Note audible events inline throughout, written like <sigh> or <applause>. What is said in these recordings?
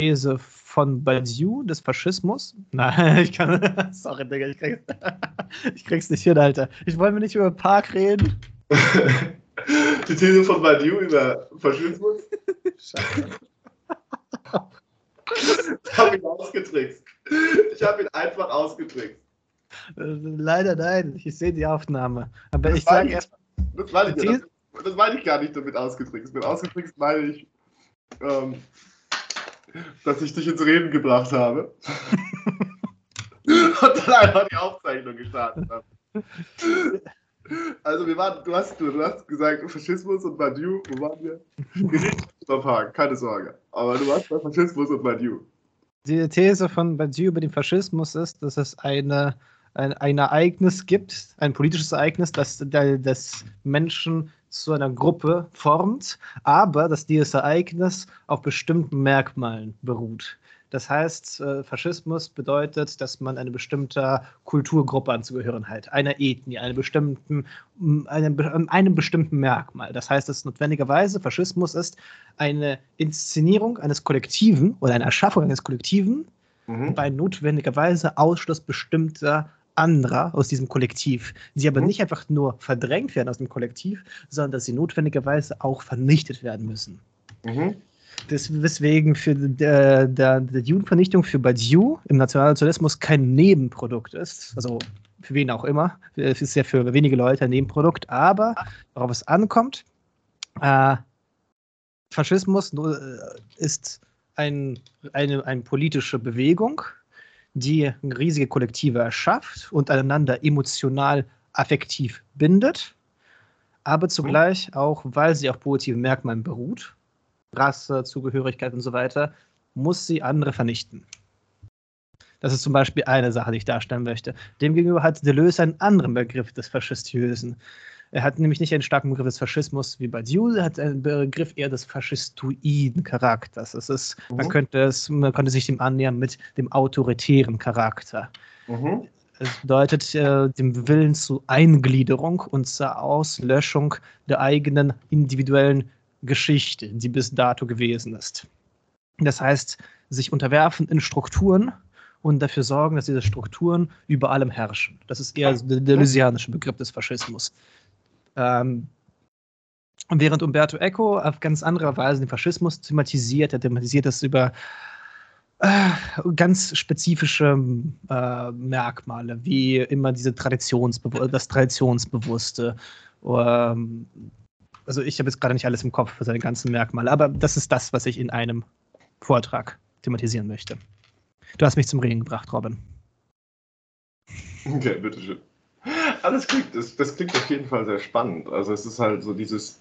These von Badiou des Faschismus. Nein, <laughs> ich kann. <laughs> Sorry, Digga, ich krieg's, <laughs> ich krieg's nicht hin, Alter. Ich wollte mir nicht über Park reden. Die These von Badiou über Faschismus? Scheiße. Ich habe ihn ausgetrickst. Ich habe ihn einfach ausgetrickst. Leider nein, ich sehe die Aufnahme. Aber Das ich sage nicht- erst, Das meine ich, ja, das, das meine ich gar nicht damit ausgetrickst. Mit ausgetrickst meine ich, ähm, dass ich dich ins Reden gebracht habe. <laughs> Und dann einfach die Aufzeichnung gestartet habe. Also wir waren, du hast, du, hast gesagt, Faschismus und Badiou, wo waren wir? Wir keine Sorge. Aber du warst bei Faschismus und Badiou. die These von Badiou über den Faschismus ist, dass es eine, ein, ein Ereignis gibt, ein politisches Ereignis, das, das Menschen zu einer Gruppe formt, aber dass dieses Ereignis auf bestimmten Merkmalen beruht. Das heißt, äh, Faschismus bedeutet, dass man eine bestimmte Kulturgruppe anzugehören hat, einer Ethnie, einem bestimmten, einem, be- einem bestimmten Merkmal. Das heißt, dass notwendigerweise Faschismus ist eine Inszenierung eines Kollektiven oder eine Erschaffung eines Kollektiven Mhm. bei notwendigerweise Ausschluss bestimmter anderer aus diesem Kollektiv, die aber Mhm. nicht einfach nur verdrängt werden aus dem Kollektiv, sondern dass sie notwendigerweise auch vernichtet werden müssen. Mhm. Das, weswegen für der, der, der Judenvernichtung für Badiou im Nationalsozialismus kein Nebenprodukt ist. Also für wen auch immer. Es ist ja für wenige Leute ein Nebenprodukt, aber worauf es ankommt, äh, Faschismus äh, ist ein, eine, eine politische Bewegung, die riesige Kollektive erschafft und einander emotional affektiv bindet, aber zugleich auch, weil sie auf positiven Merkmalen beruht, Rasse, Zugehörigkeit und so weiter, muss sie andere vernichten. Das ist zum Beispiel eine Sache, die ich darstellen möchte. Demgegenüber hat Deleuze einen anderen Begriff des Faschistiösen. Er hat nämlich nicht einen starken Begriff des Faschismus wie Badiou, er hat einen Begriff eher des faschistoiden Charakters. Es ist, man, Mhm. könnte es, man könnte sich dem annähern mit dem autoritären Charakter. Mhm. Es bedeutet äh, dem Willen zur Eingliederung und zur Auslöschung der eigenen individuellen Geschichte, die bis dato gewesen ist. Das heißt, sich unterwerfen in Strukturen und dafür sorgen, dass diese Strukturen über allem herrschen. Das ist eher so der deleuzianische Begriff des Faschismus. Ähm, während Umberto Eco auf ganz andere Weise den Faschismus thematisiert, er thematisiert das über äh, ganz spezifische äh, Merkmale, wie immer diese Traditionsbewu das Traditionsbewusste. Ähm, also ich habe jetzt gerade nicht alles im Kopf für seine ganzen Merkmale, aber das ist das, was ich in einem Vortrag thematisieren möchte. Du hast mich zum Reden gebracht, Robin. Okay, bitteschön. Alles klingt, das, das klingt auf jeden Fall sehr spannend. Also es ist halt so dieses.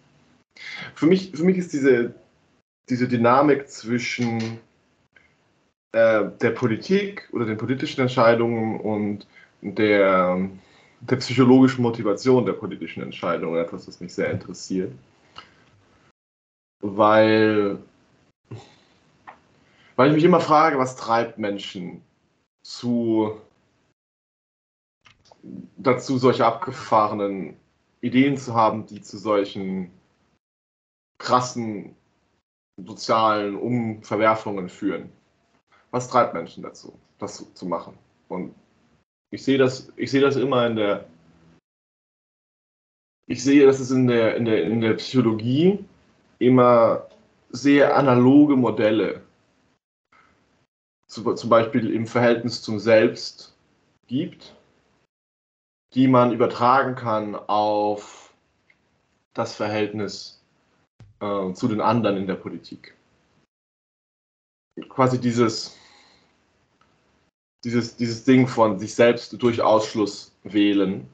Für mich, für mich ist diese, diese Dynamik zwischen äh, der Politik oder den politischen Entscheidungen und der, der psychologischen Motivation der politischen Entscheidungen etwas, was mich sehr interessiert. Weil, weil ich mich immer frage, was treibt Menschen zu dazu, solche abgefahrenen Ideen zu haben, die zu solchen krassen sozialen Umverwerfungen führen. Was treibt Menschen dazu, das zu, machen? Und ich sehe das, ich sehe das immer in der, ich sehe, dass es in der, in der, in der Psychologie immer sehr analoge Modelle, zu, zum Beispiel im Verhältnis zum Selbst gibt, die man übertragen kann auf das Verhältnis äh, zu den anderen in der Politik. Quasi dieses, dieses, dieses Ding von sich selbst durch Ausschluss wählen,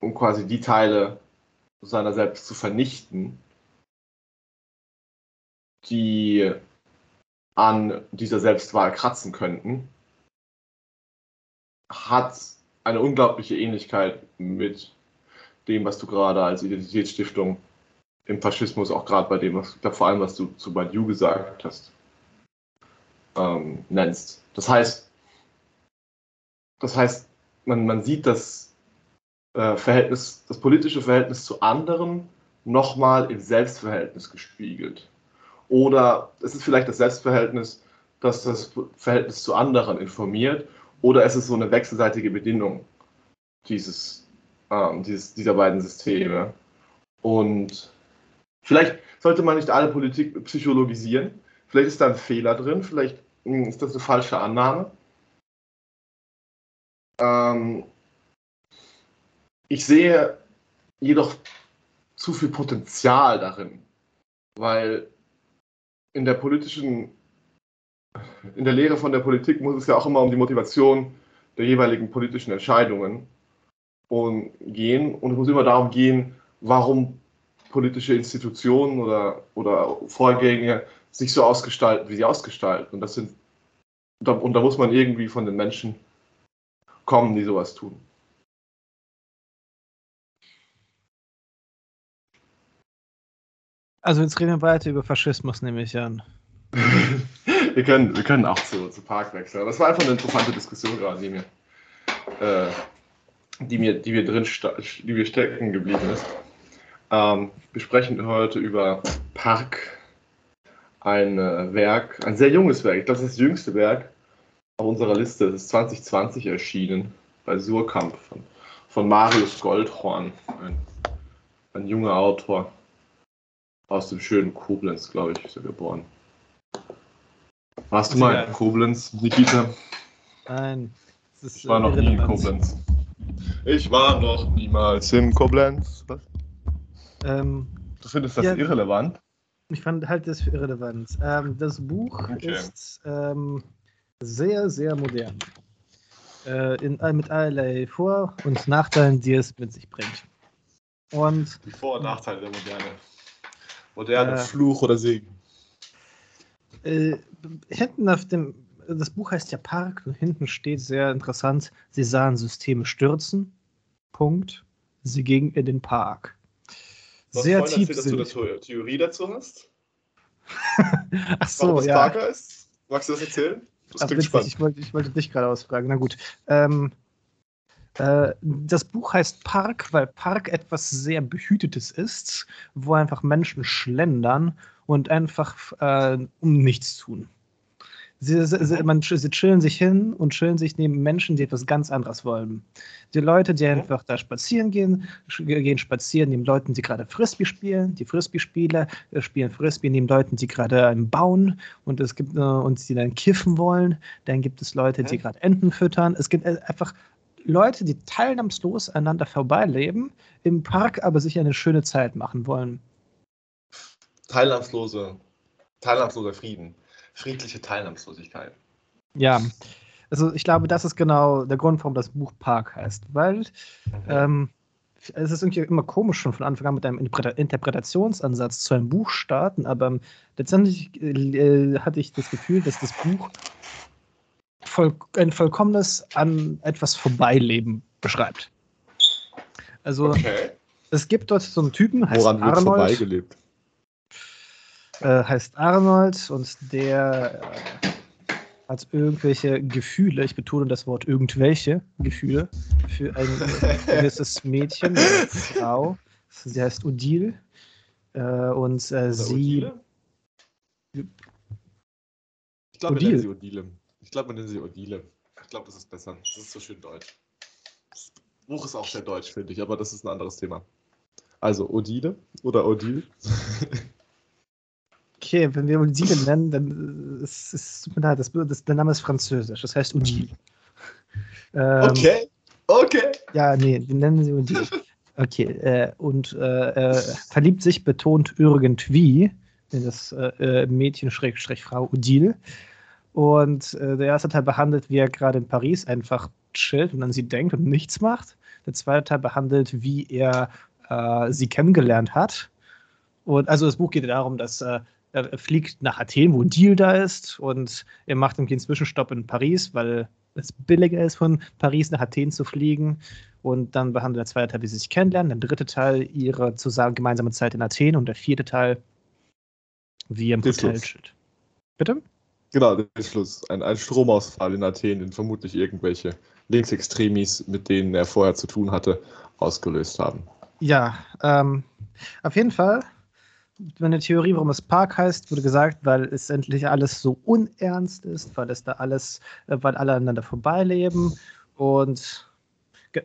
um quasi die Teile seiner selbst zu vernichten, die an dieser Selbstwahl kratzen könnten, hat eine unglaubliche Ähnlichkeit mit dem, was du gerade als Identitätsstiftung im Faschismus, auch gerade bei dem, was, ich vor allem, was du zu Badiou gesagt hast, ähm, nennst. Das heißt, das heißt, man, man sieht das äh, Verhältnis, das politische Verhältnis zu anderen nochmal im Selbstverhältnis gespiegelt. Oder es ist vielleicht das Selbstverhältnis, das das Verhältnis zu anderen informiert. Oder es ist so eine wechselseitige Bedienung dieses, ähm, dieses, dieser beiden Systeme. Und vielleicht sollte man nicht alle Politik psychologisieren. Vielleicht ist da ein Fehler drin, vielleicht hm, ist das eine falsche Annahme. Ähm, ich sehe jedoch zu viel Potenzial darin, weil in der politischen, in der Lehre von der Politik muss es ja auch immer um die Motivation der jeweiligen politischen Entscheidungen gehen und es muss immer darum gehen, warum politische Institutionen oder, oder Vorgänge sich so ausgestalten, wie sie ausgestalten. Und das sind und da muss man irgendwie von den Menschen kommen, die sowas tun. Also jetzt reden wir weiter über Faschismus, nehme ich an. <laughs> wir, können, wir können auch zu, zu Park wechseln. Das war einfach eine interessante Diskussion gerade, die mir, äh, die mir, die mir drin die mir stecken geblieben ist. Ähm, wir sprechen heute über Park, ein äh, Werk, ein sehr junges Werk. Ich glaube, das ist das jüngste Werk auf unserer Liste. Es ist 2020 erschienen bei Surkamp von, von Marius Goldhorn, ein, ein junger Autor aus dem schönen Koblenz, glaube ich, ist er geboren. Warst du mal in Koblenz, Nikita? Nein. ich war noch nie in Koblenz. Ich war noch niemals in Koblenz. Was? Ähm, du findest das ja, irrelevant? Ich fand halt das für irrelevant. Ähm, das Buch okay. ist ähm, sehr, sehr modern. Äh, in, äh, mit allerlei Vor- und Nachteilen, die es mit sich bringt. Und, die Vor- und Nachteile der Moderne. Moderne, äh, Fluch oder Segen. Äh, hinten auf dem, das Buch heißt ja Park und hinten steht sehr interessant, sie sahen Systeme stürzen. Punkt. Sie gingen in den Park. Du sehr tief. Dass du eine Theorie dazu hast? <laughs> Ach so, Warum ja. Parker ist? Magst du das erzählen? Das klingt spannend. Ich wollte, ich wollte dich gerade ausfragen. Na gut. Ähm, äh, das Buch heißt Park, weil Park etwas sehr Behütetes ist, wo einfach Menschen schlendern und einfach äh, um nichts tun. Sie, sie, man, sie chillen sich hin und chillen sich neben Menschen, die etwas ganz anderes wollen. Die Leute, die einfach da spazieren gehen, gehen spazieren neben Leuten, die gerade Frisbee spielen. Die Frisbee-Spieler äh, spielen Frisbee neben Leuten, die gerade bauen und es gibt äh, und die dann kiffen wollen. Dann gibt es Leute, die gerade Enten füttern. Es gibt äh, einfach Leute, die teilnahmslos einander vorbeileben, im Park aber sich eine schöne Zeit machen wollen. Teilnahmslose, teilnahmsloser Frieden friedliche Teilnahmslosigkeit. Ja, also ich glaube, das ist genau der Grund, warum das Buch Park heißt, weil ähm, es ist irgendwie immer komisch schon von Anfang an mit einem Interpretationsansatz zu einem Buch starten, aber letztendlich äh, hatte ich das Gefühl, dass das Buch voll, ein vollkommenes an etwas Vorbeileben beschreibt. Also okay. es gibt dort so einen Typen, heißt Woran Arnold. Vorbeigelebt? Äh, heißt Arnold und der äh, hat irgendwelche Gefühle, ich betone das Wort irgendwelche Gefühle, für ein <laughs> gewisses Mädchen, eine Frau. Sie heißt Odile. Äh, und äh, sie. Odile? Ich glaube, man nennt sie Odile. Ich glaube, man nennt sie Odile. Ich glaube, das ist besser. Das ist so schön deutsch. Das Buch ist auch sehr deutsch, finde ich, aber das ist ein anderes Thema. Also Odile oder Odile. <laughs> Okay, wenn wir Odile nennen, dann äh, ist es tut mir leid, das, das, der Name ist französisch, das heißt <laughs> Odile. Ähm, okay, okay. Ja, nee, wir nennen sie Odile. Okay, äh, und äh, äh, verliebt sich betont irgendwie in das äh, äh, Mädchen Schrägstrich Frau Odile. Und der erste Teil behandelt, wie er gerade in Paris einfach chillt und an sie denkt und nichts macht. Der zweite Teil behandelt, wie er sie kennengelernt hat. Und also das Buch geht darum, dass er fliegt nach Athen, wo ein Deal da ist und er macht irgendwie einen Zwischenstopp in Paris, weil es billiger ist, von Paris nach Athen zu fliegen. Und dann behandelt der zweite Teil, wie sie sich kennenlernen, der dritte Teil ihre zusammen gemeinsame Zeit in Athen und der vierte Teil, wie er im Hotel steht. Bitte? Genau, der Schluss. Ein, ein Stromausfall in Athen, den vermutlich irgendwelche Linksextremis, mit denen er vorher zu tun hatte, ausgelöst haben. Ja, ähm, auf jeden Fall meine Theorie, warum es Park heißt, wurde gesagt, weil es endlich alles so unernst ist, weil es da alles, äh, weil alle aneinander vorbeileben. Und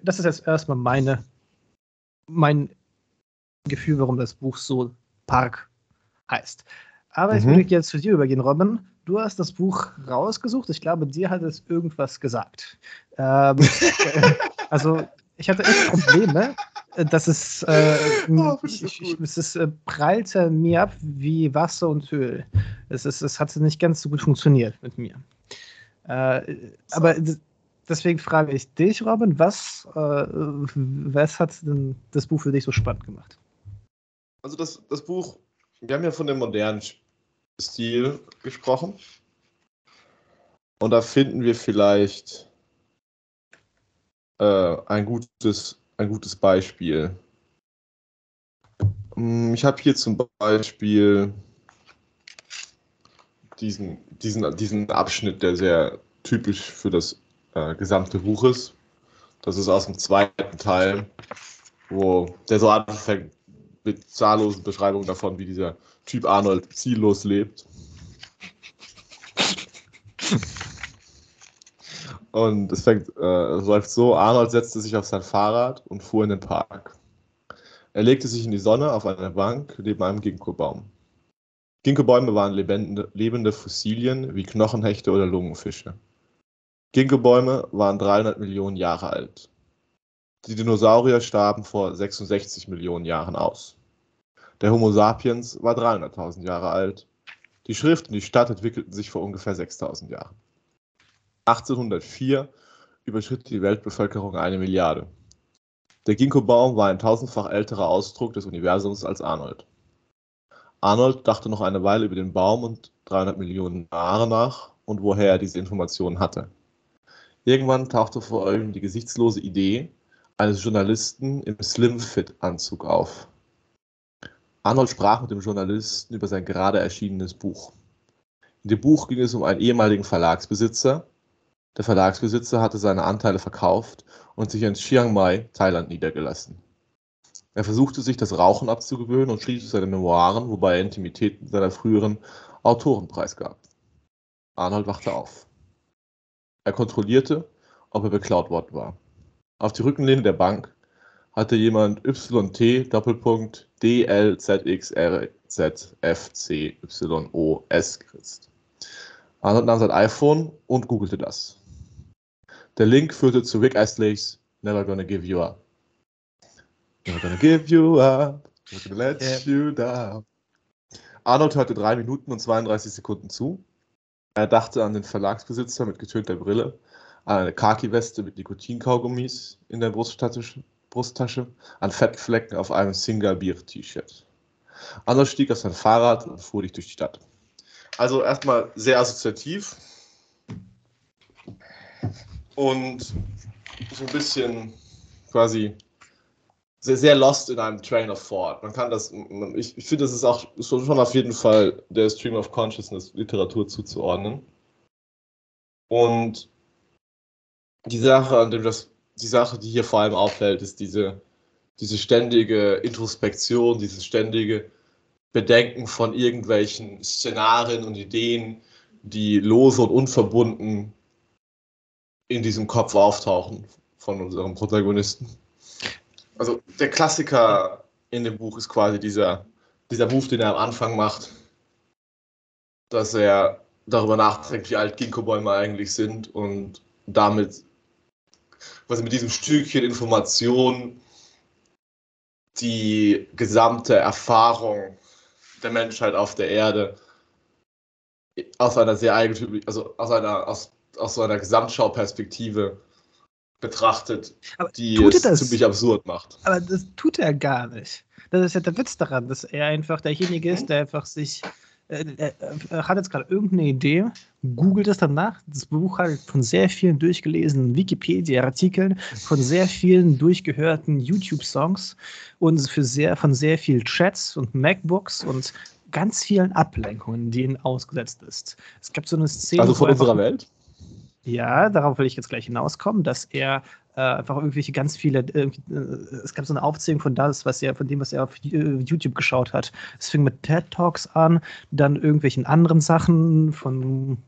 das ist jetzt erstmal meine, mein Gefühl, warum das Buch so Park heißt. Aber mhm. ich würde jetzt zu dir übergehen, Robin. Du hast das Buch rausgesucht. Ich glaube, dir hat es irgendwas gesagt. Ähm, <laughs> also, ich hatte echt Probleme. Das ist, äh, <laughs> oh, ich, ich, es ist, äh, prallte mir ab wie Wasser und Öl. Es, ist, es hat nicht ganz so gut funktioniert mit mir. Äh, aber deswegen frage ich dich, Robin, was, äh, was hat denn das Buch für dich so spannend gemacht? Also das, das Buch, wir haben ja von dem modernen Stil gesprochen. Und da finden wir vielleicht äh, ein, gutes, ein gutes Beispiel. Hm, ich habe hier zum Beispiel diesen, diesen, diesen Abschnitt, der sehr typisch für das äh, gesamte Buch ist. Das ist aus dem zweiten Teil, wo der so anfängt mit zahllosen Beschreibungen davon, wie dieser Typ Arnold ziellos lebt. Und es fängt, äh, läuft so: Arnold setzte sich auf sein Fahrrad und fuhr in den Park. Er legte sich in die Sonne auf einer Bank neben einem Ginkgo-Baum. Ginkgo-Bäume waren lebende, lebende Fossilien wie Knochenhechte oder Lungenfische. Ginkgo-Bäume waren 300 Millionen Jahre alt. Die Dinosaurier starben vor 66 Millionen Jahren aus. Der Homo sapiens war 300.000 Jahre alt. Die Schrift und die Stadt entwickelten sich vor ungefähr 6.000 Jahren. 1804 überschritt die Weltbevölkerung eine Milliarde. Der Ginkgo-Baum war ein tausendfach älterer Ausdruck des Universums als Arnold. Arnold dachte noch eine Weile über den Baum und 300 Millionen Jahre nach und woher er diese Informationen hatte. Irgendwann tauchte vor ihm die gesichtslose Idee eines Journalisten im Slim-Fit-Anzug auf. Arnold sprach mit dem Journalisten über sein gerade erschienenes Buch. In dem Buch ging es um einen ehemaligen Verlagsbesitzer. Der Verlagsbesitzer hatte seine Anteile verkauft und sich in Chiang Mai, Thailand, niedergelassen. Er versuchte sich das Rauchen abzugewöhnen und schrieb seine Memoiren, wobei er Intimitäten seiner früheren Autoren preisgab. Arnold wachte auf. Er kontrollierte, ob er beklaut worden war. Auf die Rückenlehne der Bank hatte jemand YT Doppelpunkt DLZXRZFCYOS geritzt. Arnold nahm sein iPhone und googelte das. Der Link führte zu Rick Astleys Never Gonna Give You Up. Never gonna give you up. Never gonna let yeah. you down. Arnold hörte 3 Minuten und 32 Sekunden zu. Er dachte an den Verlagsbesitzer mit getönter Brille, an eine Khaki-Weste mit Nikotinkaugummis in der Brusttasche Brusttasche an Fettflecken auf einem Single-Bier-T-Shirt. Anders stieg auf sein Fahrrad und fuhr dich durch die Stadt. Also erstmal sehr assoziativ und so ein bisschen quasi sehr, sehr lost in einem Train of Thought. Man kann das, ich, ich finde, das ist auch schon auf jeden Fall der Stream of Consciousness Literatur zuzuordnen. Und die Sache, an dem das die Sache, die hier vor allem auffällt, ist diese, diese ständige Introspektion, dieses ständige Bedenken von irgendwelchen Szenarien und Ideen, die lose und unverbunden in diesem Kopf auftauchen von unserem Protagonisten. Also der Klassiker in dem Buch ist quasi dieser, dieser Move, den er am Anfang macht, dass er darüber nachdenkt, wie alt Ginkgo-Bäume eigentlich sind und damit quasi mit diesem Stückchen Information die gesamte Erfahrung der Menschheit auf der Erde aus einer sehr eigentümlichen, also aus einer, aus, aus so einer Gesamtschauperspektive betrachtet, aber die es das? ziemlich absurd macht. Aber das tut er gar nicht. Das ist ja der Witz daran, dass er einfach derjenige ist, der einfach sich äh, äh, er hat jetzt gerade irgendeine Idee, googelt es danach. Das Buch hat von sehr vielen durchgelesenen Wikipedia-Artikeln, von sehr vielen durchgehörten YouTube-Songs und für sehr, von sehr vielen Chats und MacBooks und ganz vielen Ablenkungen, denen ausgesetzt ist. Es gab so eine Szene. Also von unserer Welt? Ja, darauf will ich jetzt gleich hinauskommen, dass er äh, einfach irgendwelche ganz viele, äh, es gab so eine Aufzählung von das, was er, von dem, was er auf äh, YouTube geschaut hat. Es fing mit TED Talks an, dann irgendwelchen anderen Sachen von,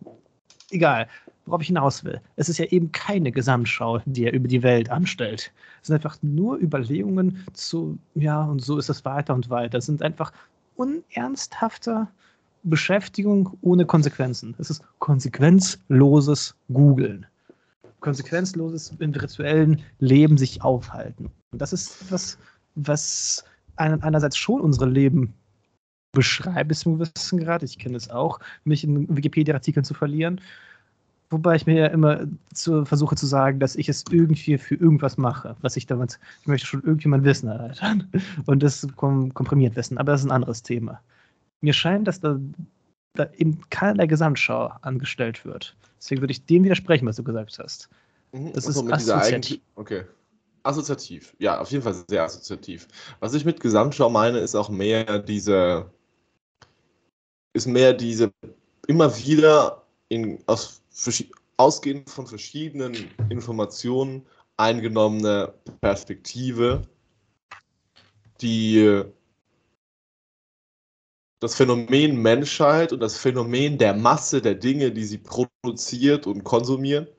egal, worauf ich hinaus will. Es ist ja eben keine Gesamtschau, die er über die Welt anstellt. Es sind einfach nur Überlegungen zu, ja, und so ist es weiter und weiter. Es sind einfach unernsthafte Beschäftigung ohne Konsequenzen. Es ist konsequenzloses Googeln. Konsequenzloses im virtuellen Leben sich aufhalten. Und das ist etwas, was einerseits schon unsere Leben beschreibt, bis zum gewissen Grad. Ich kenne es auch, mich in Wikipedia-Artikeln zu verlieren. Wobei ich mir ja immer zu, versuche zu sagen, dass ich es irgendwie für irgendwas mache, was ich damit, ich möchte schon irgendjemand Wissen erweitern und das kom komprimiert wissen, aber das ist ein anderes Thema. Mir scheint, dass da, da eben keinerlei Gesamtschau angestellt wird. Deswegen würde ich dem widersprechen, was du gesagt hast. Mhm, das also ist assoziativ. Okay. Assoziativ. Ja, auf jeden Fall sehr assoziativ. Was ich mit Gesamtschau meine, ist auch mehr diese, ist mehr diese immer wieder in, aus ausgehend von verschiedenen Informationen eingenommene Perspektive, die das Phänomen Menschheit und das Phänomen der Masse der Dinge, die sie produziert und konsumiert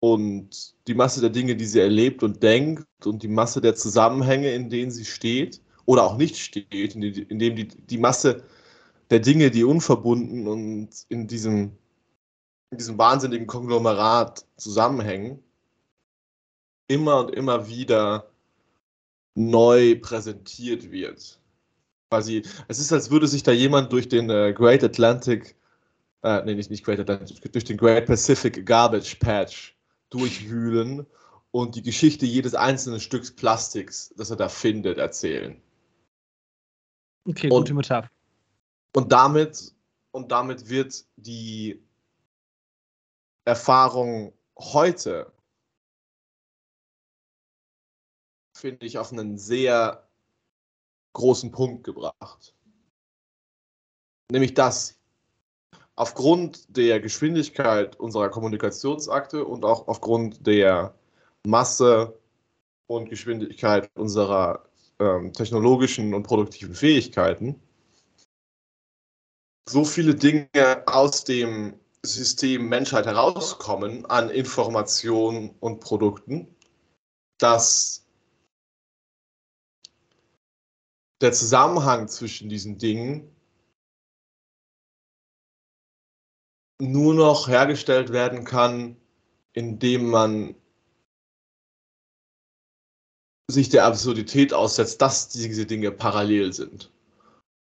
und die Masse der Dinge, die sie erlebt und denkt und die Masse der Zusammenhänge, in denen sie steht oder auch nicht steht, in, dem die, die Masse der Dinge, die unverbunden und in diesem in diesem wahnsinnigen Konglomerat zusammenhängen, immer und immer wieder neu präsentiert wird. Quasi, es ist, als würde sich da jemand durch den äh, Great Atlantic, äh, nee, nicht, nicht Great Atlantic, durch den Great Pacific Garbage Patch durchwühlen und die Geschichte jedes einzelnen Stücks Plastiks, das er da findet, erzählen. Okay, und, gute Metapher. Und damit, und damit wird die Erfahrung heute, finde ich, auf einen sehr großen Punkt gebracht. Nämlich das, aufgrund der Geschwindigkeit unserer Kommunikationsakte und auch aufgrund der Masse und Geschwindigkeit unserer ähm, technologischen und produktiven Fähigkeiten, so viele Dinge aus dem System Menschheit herauskommen an Informationen und Produkten, dass der Zusammenhang zwischen diesen Dingen nur noch hergestellt werden kann, indem man sich der Absurdität aussetzt, dass diese Dinge parallel sind.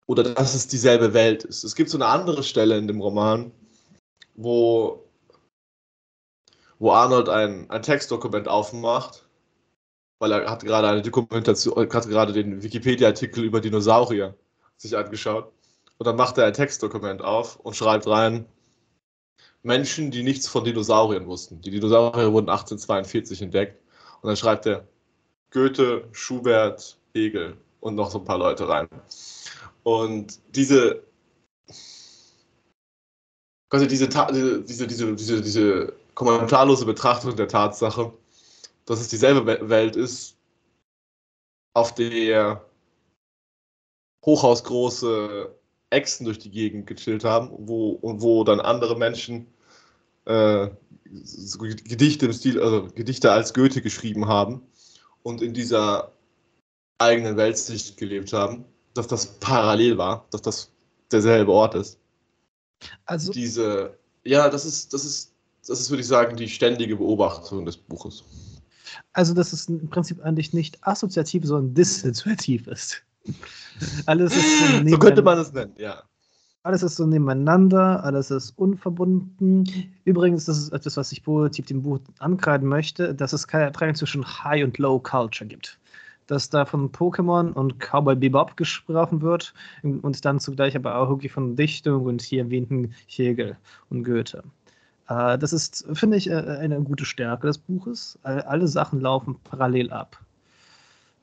Oder dass es dieselbe Welt ist. Es gibt so eine andere Stelle in dem Roman, wo, wo Arnold ein, ein Textdokument aufmacht, weil er hat gerade eine Dokumentation, hat gerade den Wikipedia-Artikel über Dinosaurier sich angeschaut. Und dann macht er ein Textdokument auf und schreibt rein, Menschen, die nichts von Dinosauriern wussten. Die Dinosaurier wurden 1842 entdeckt. Und dann schreibt er Goethe, Schubert, Hegel und noch so ein paar Leute rein. Und diese, quasi diese, diese, diese, diese, diese kommentarlose Betrachtung der Tatsache, dass es dieselbe Welt ist, auf der hochhausgroße Echsen durch die Gegend gechillt haben, wo, und wo dann andere Menschen äh, so Gedichte im Stil, also Gedichte als Goethe geschrieben haben und in dieser eigenen Weltsicht gelebt haben, dass das parallel war, dass das derselbe Ort ist. Also diese, ja, das ist, das ist, das ist, würde ich sagen, die ständige Beobachtung des Buches. Also, dass es im Prinzip eigentlich nicht assoziativ, sondern dissoziativ ist. Alles ist so, so könnte man es nennen, ja. Alles ist so nebeneinander, alles ist unverbunden. Übrigens, das ist etwas, was ich positiv dem Buch ankreiden möchte, dass es keine Trennung zwischen High und Low Culture gibt dass da von Pokémon und Cowboy Bebop gesprochen wird und dann zugleich aber auch irgendwie von Dichtung und hier erwähnten Hegel und Goethe. Äh, das ist, finde ich, äh, eine gute Stärke des Buches. Alle Sachen laufen parallel ab.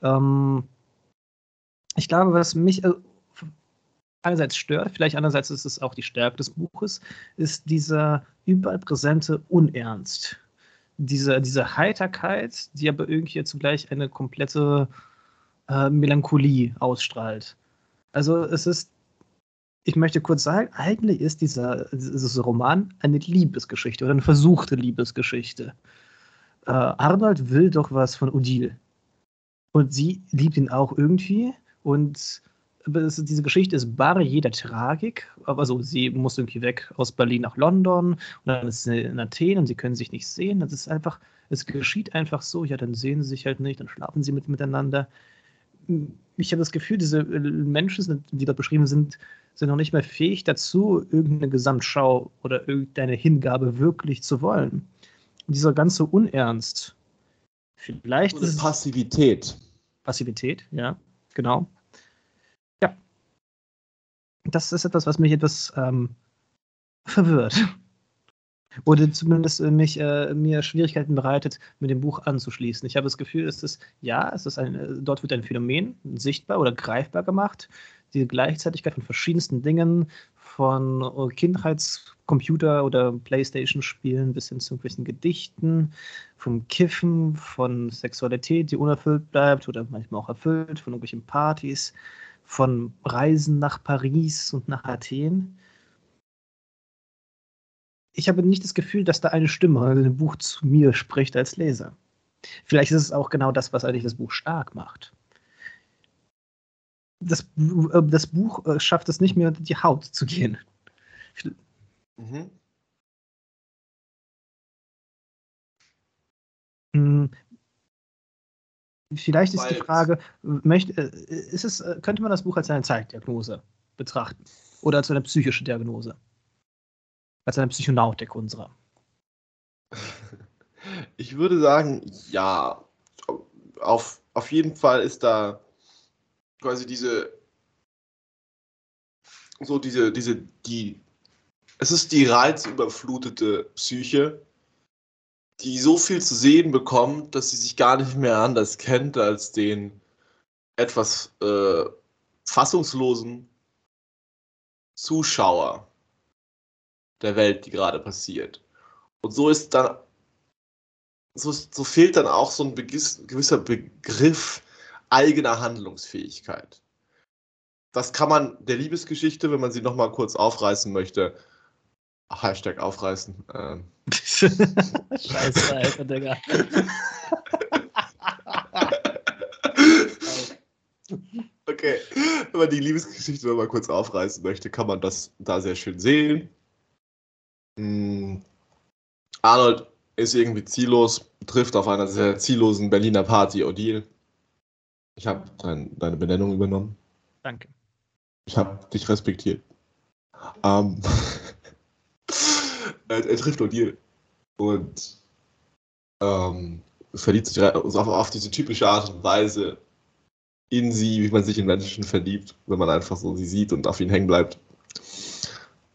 Ähm, ich glaube, was mich äh, einerseits stört, vielleicht andererseits ist es auch die Stärke des Buches, ist dieser überall präsente Unernst. Diese, diese Heiterkeit, die aber irgendwie zugleich eine komplette äh, Melancholie ausstrahlt. Also es ist, ich möchte kurz sagen, eigentlich ist dieser, dieser Roman eine Liebesgeschichte oder eine versuchte Liebesgeschichte. Äh, Arnold will doch was von Odile. Und sie liebt ihn auch irgendwie. Und ist, diese Geschichte ist bare jeder Tragik. Also sie muss irgendwie weg aus Berlin nach London und dann ist sie in Athen und sie können sich nicht sehen. Das ist einfach, es geschieht einfach so, ja, dann sehen sie sich halt nicht, dann schlafen sie mit, miteinander. Ich habe das Gefühl, diese Menschen, die dort beschrieben sind, sind noch nicht mehr fähig dazu, irgendeine Gesamtschau oder irgendeine Hingabe wirklich zu wollen. Und dieser ganze Unernst, vielleicht. So eine Passivität. Passivität, ja, genau das ist etwas, was mich etwas ähm, verwirrt. Oder zumindest äh, mich, äh, mir Schwierigkeiten bereitet, mit dem Buch anzuschließen. Ich habe das Gefühl, es ist, ja, es ist ein, äh, dort wird ein Phänomen sichtbar oder greifbar gemacht. Die Gleichzeitigkeit von verschiedensten Dingen, von Kindheitscomputer- oder Playstation-Spielen bis hin zu irgendwelchen Gedichten, vom Kiffen, von Sexualität, die unerfüllt bleibt oder manchmal auch erfüllt, von irgendwelchen Partys von Reisen nach Paris und nach Athen. Ich habe nicht das Gefühl, dass da eine Stimme in dem Buch zu mir spricht als Leser. Vielleicht ist es auch genau das, was eigentlich das Buch stark macht. Das, äh, das Buch äh, schafft es nicht mehr, unter die Haut zu gehen. Mhm. Hm, Vielleicht ist Weil die Frage, möchte, äh, ist es, könnte man das Buch als eine Zeitdiagnose betrachten? Oder als eine psychische Diagnose? Als eine Psychonautik unserer? Ich würde sagen, ja. Auf, auf jeden Fall ist da quasi diese, so diese, diese, die, es ist die reizüberflutete Psyche, die so viel zu sehen bekommt, dass sie sich gar nicht mehr anders kennt als den etwas äh, fassungslosen Zuschauer der Welt, die gerade passiert. Und so ist dann, so, so fehlt dann auch so ein gewisser Begriff eigener Handlungsfähigkeit. Das kann man der Liebesgeschichte, wenn man sie nochmal kurz aufreißen möchte, Hashtag aufreißen. Ähm. <laughs> Scheiße, Alter, Digga. <laughs> okay, wenn man die Liebesgeschichte noch mal kurz aufreißen möchte, kann man das da sehr schön sehen. Hm. Arnold ist irgendwie ziellos, trifft auf einer sehr ziellosen Berliner Party Odile. Ich habe dein, deine Benennung übernommen. Danke. Ich habe dich respektiert. Ähm, <laughs> er, er trifft O'Neill und ähm, verliebt sich auf, auf diese typische Art und Weise in sie, wie man sich in Menschen verliebt, wenn man einfach so sie sieht und auf ihn hängen bleibt.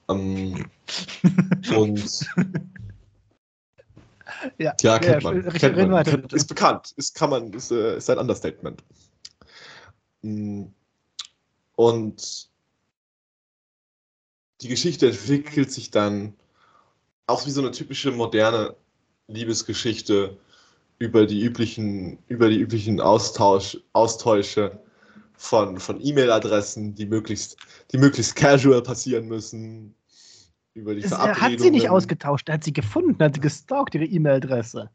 Ähm, <laughs> und ja, ja, kennt man. Ja, kennt man. Kennt, ist bekannt. Ist, kann man, ist, äh, ist ein Understatement. Mm. Und die Geschichte entwickelt sich dann auch wie so eine typische moderne Liebesgeschichte über die üblichen, über die üblichen Austausch, Austausche von, von E-Mail-Adressen, die möglichst, die möglichst casual passieren müssen. Über die Er hat sie nicht ausgetauscht, hat sie gefunden, hat sie gestalkt, ihre E-Mail-Adresse.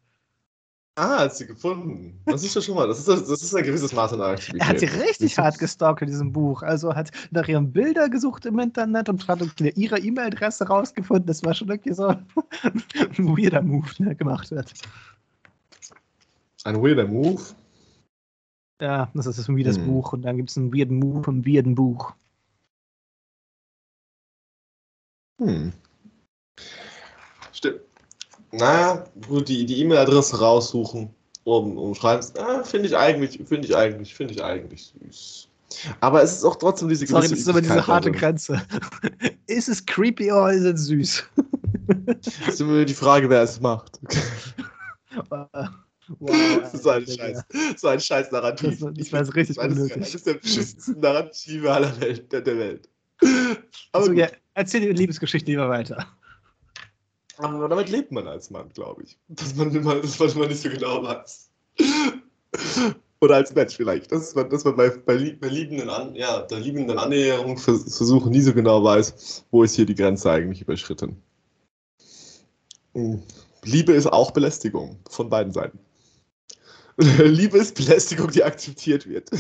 Ah, hat sie gefunden. Das ist ja schon mal, das ist, das ist ein gewisses Maß an Aktivität. Er hat sie richtig hart gestalkt in diesem Buch. Also hat nach ihren Bildern gesucht im Internet und hat ihre E-Mail-Adresse rausgefunden. Das war schon irgendwie so ein weirder Move, der gemacht wird. Ein weirder Move? Ja, das ist ein weirdes hm. Buch und dann gibt es einen weirden Move im weirden Buch. Hm. Naja, gut, die E-Mail-Adresse raussuchen und, und schreiben, ah, finde ich eigentlich, finde ich eigentlich, finde ich eigentlich süß. Aber es ist auch trotzdem diese Sorry, das ist aber diese harte Grenze. <laughs> ist es creepy oder ist es süß? das <laughs> ist immer die Frage, wer es macht. wow. das <laughs> ist so ein Scheiß, so ein Scheiß Narrativ. Das, das war richtig das unnötig. Das ist der beschissensten Narrative aller Welt, der, der Welt. Aber also, ja, erzähl die Liebesgeschichte lieber weiter. Aber damit lebt man als Mann, glaube ich. Dass man, immer, dass man immer nicht so genau weiß. Oder als Mensch vielleicht. Dass man, dass man bei, bei, bei liebenden, An, ja, der liebenden Annäherung versuchen nie so genau weiß, wo ist hier die Grenze eigentlich überschritten. Hm. Liebe ist auch Belästigung von beiden Seiten. <laughs> Liebe ist Belästigung, die akzeptiert wird.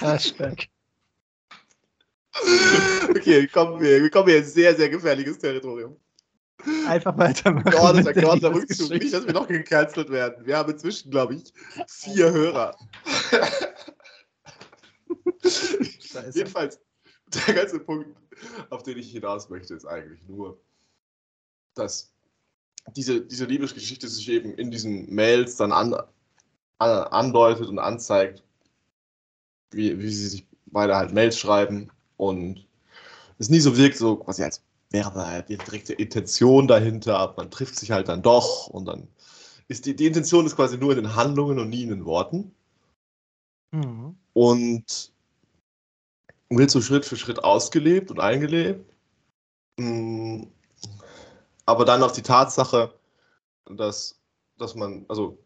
Hashtag. <laughs> Okay, kommen wir, wir kommen hier in sehr, sehr gefährliches Territorium. Einfach weitermachen. Ordentlicher, ordentlicher Rückzug. Nicht, dass wir noch gecancelt werden. Wir haben inzwischen, glaube ich, vier Hörer. Scheiße. Jedenfalls, der ganze Punkt, auf den ich hinaus möchte, ist eigentlich nur, dass diese, diese Liebesgeschichte sich eben in diesen Mails dann an, an, andeutet und anzeigt, wie, wie sie sich beide halt Mails schreiben und es nie so wirkt, so quasi als wäre da halt die direkte Intention dahinter, aber man trifft sich halt dann doch und dann ist die, die Intention ist quasi nur in den Handlungen und nie in den Worten. Mhm. Und wird so Schritt für Schritt ausgelebt und eingelebt. Mm, aber dann auf die Tatsache, dass, dass man, also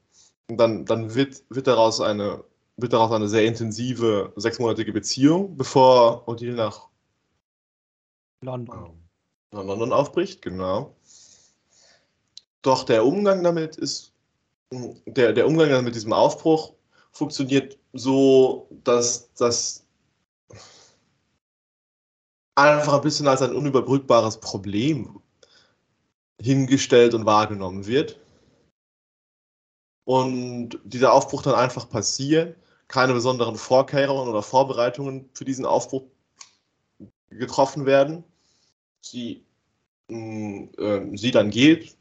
dann, dann wird, wird, daraus eine, wird daraus eine sehr intensive sechsmonatige Beziehung, bevor Odile nach London. nach London aufbricht, genau. Doch der Umgang damit ist, der, der Umgang mit diesem Aufbruch funktioniert so, dass das einfach ein bisschen als ein unüberbrückbares Problem hingestellt und wahrgenommen wird. Und dieser Aufbruch dann einfach passiert, keine besonderen Vorkehrungen oder Vorbereitungen für diesen Aufbruch getroffen werden. Sie, äh, sie dann geht,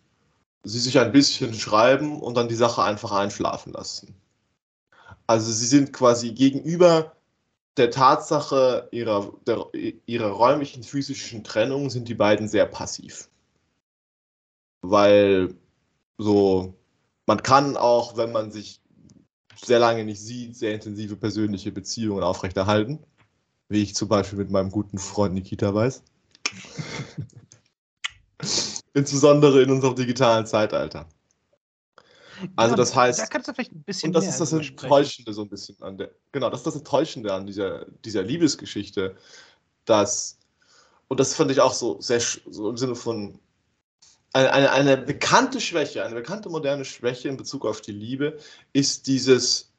sie sich ein bisschen schreiben und dann die Sache einfach einschlafen lassen. Also sie sind quasi gegenüber der Tatsache ihrer, der, ihrer räumlichen physischen Trennung sind die beiden sehr passiv weil so, man kann auch, wenn man sich sehr lange nicht sieht, sehr intensive persönliche Beziehungen aufrechterhalten, wie ich zum Beispiel mit meinem guten Freund Nikita weiß. <laughs> Insbesondere in unserem digitalen Zeitalter. Also das heißt, da kannst du vielleicht ein bisschen und das ist das Enttäuschende so ein bisschen an der, genau, das ist das Enttäuschende an dieser, dieser Liebesgeschichte, dass, und das fand ich auch so sehr, so im Sinne von, eine, eine, eine bekannte Schwäche, eine bekannte moderne Schwäche in Bezug auf die Liebe ist dieses,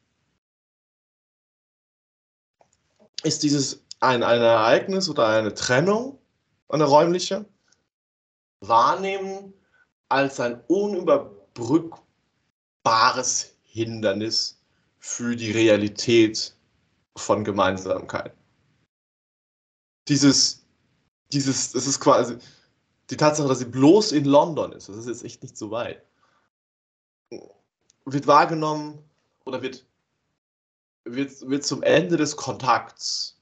ist dieses ein, ein Ereignis oder eine Trennung, eine räumliche, wahrnehmen als ein unüberbrückbares Hindernis für die Realität von Gemeinsamkeit. Dieses, dieses, das ist quasi, die Tatsache, dass sie bloß in London ist, das ist jetzt echt nicht so weit, wird wahrgenommen oder wird, wird, wird zum Ende des Kontakts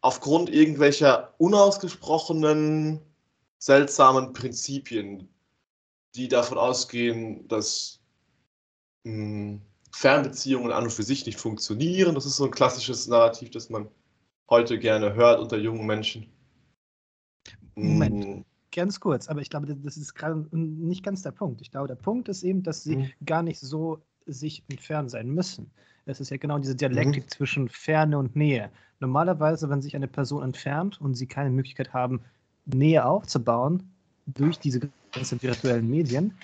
aufgrund irgendwelcher unausgesprochenen, seltsamen Prinzipien, die davon ausgehen, dass mh, hm, Fernbeziehungen an und für sich nicht funktionieren. Das ist so ein klassisches Narrativ, das man heute gerne hört unter jungen Menschen. Moment. Ganz kurz, aber ich glaube, das ist gerade nicht ganz der Punkt. Ich glaube, der Punkt ist eben, dass sie mhm. gar nicht so sich entfernt sein müssen. Es ist ja genau diese Dialektik mhm. zwischen Ferne und Nähe. Normalerweise, wenn sich eine Person entfernt und sie keine Möglichkeit haben, Nähe aufzubauen durch diese ganzen virtuellen Medien,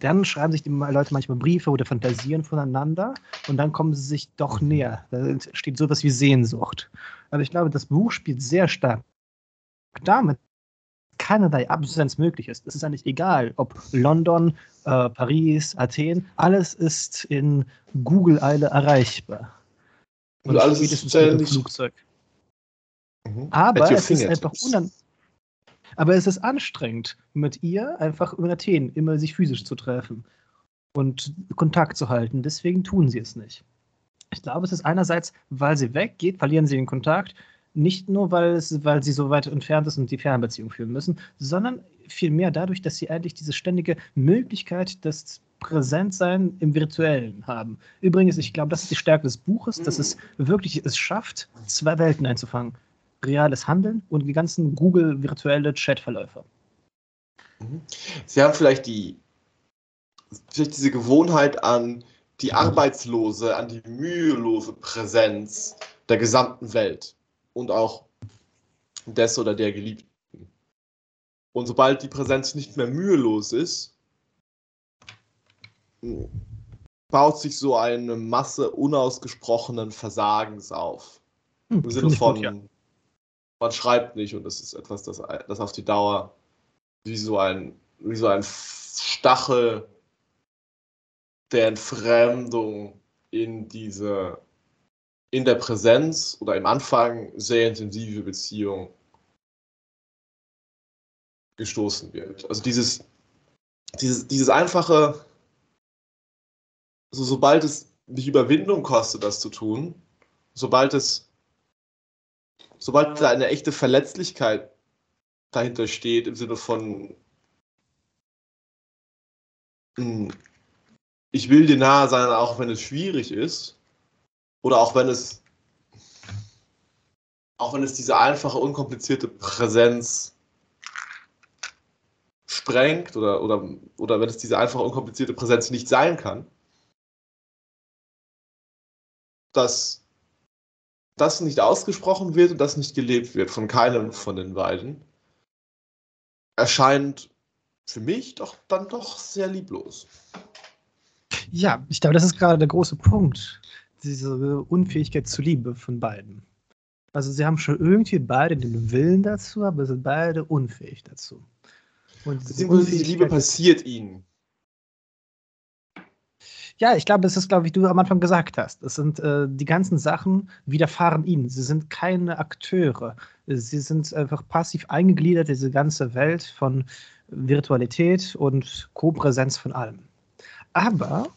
dann schreiben sich die Leute manchmal Briefe oder fantasieren voneinander und dann kommen sie sich doch mhm. näher. Da steht sowas wie Sehnsucht. Aber ich glaube, das Buch spielt sehr stark damit, keinerlei Absenz möglich ist. Es ist eigentlich egal, ob London, äh, Paris, Athen, alles ist in Google-Eile erreichbar. Und, Und alles ist mit dem Flugzeug. Mhm. Aber es ist einfach unan aber es ist anstrengend, mit ihr einfach über Athen immer sich physisch zu treffen und Kontakt zu halten. Deswegen tun sie es nicht. Ich glaube, es ist einerseits, weil sie weggeht, verlieren sie den Kontakt nicht nur, weil, es, weil sie so weit entfernt ist und die Fernbeziehung führen müssen, sondern vielmehr dadurch, dass sie eigentlich diese ständige Möglichkeit des Präsentsein im Virtuellen haben. Übrigens, ich glaube, das ist die Stärke des Buches, dass es wirklich es schafft, zwei Welten einzufangen. Reales Handeln und die ganzen Google-virtuelle Chatverläufe. Mhm. Sie haben vielleicht die vielleicht diese Gewohnheit an die arbeitslose, an die mühelose Präsenz der gesamten Welt und auch des oder der Geliebten. Und sobald die Präsenz nicht mehr mühelos ist, baut sich so eine Masse unausgesprochenen Versagens auf. Hm, Im Sinne von, gut, ja. man schreibt nicht und das ist etwas, das, das auf die Dauer wie so ein, wie so ein Stachel der Entfremdung in diese, in der Präsenz oder im Anfang sehr intensive Beziehung gestoßen wird. Also dieses, dieses, dieses einfache, also sobald es nicht Überwindung kostet, das zu tun, sobald es, sobald da eine echte Verletzlichkeit dahinter steht, im Sinne von, hm, ich will dir nahe sein, auch wenn es schwierig ist, oder auch wenn es, auch wenn es diese einfache, unkomplizierte Präsenz sprengt oder, oder, oder wenn es diese einfache, unkomplizierte Präsenz nicht sein kann, dass das nicht ausgesprochen wird und das nicht gelebt wird von keinem von den beiden, erscheint für mich doch dann doch sehr lieblos. Ja, ich glaube, das ist gerade der große Punkt. Diese Unfähigkeit zur Liebe von beiden. Also sie haben schon irgendwie beide den Willen dazu, aber sind beide unfähig dazu. Und Beziehungsweise die Liebe passiert ihnen. Ja, ich glaube, das ist, glaube ich, du am Anfang gesagt hast. Es sind äh, die ganzen Sachen widerfahren ihnen. Sie sind keine Akteure. Sie sind einfach passiv eingegliedert, diese ganze Welt von Virtualität und Co-Präsenz von allem. Aber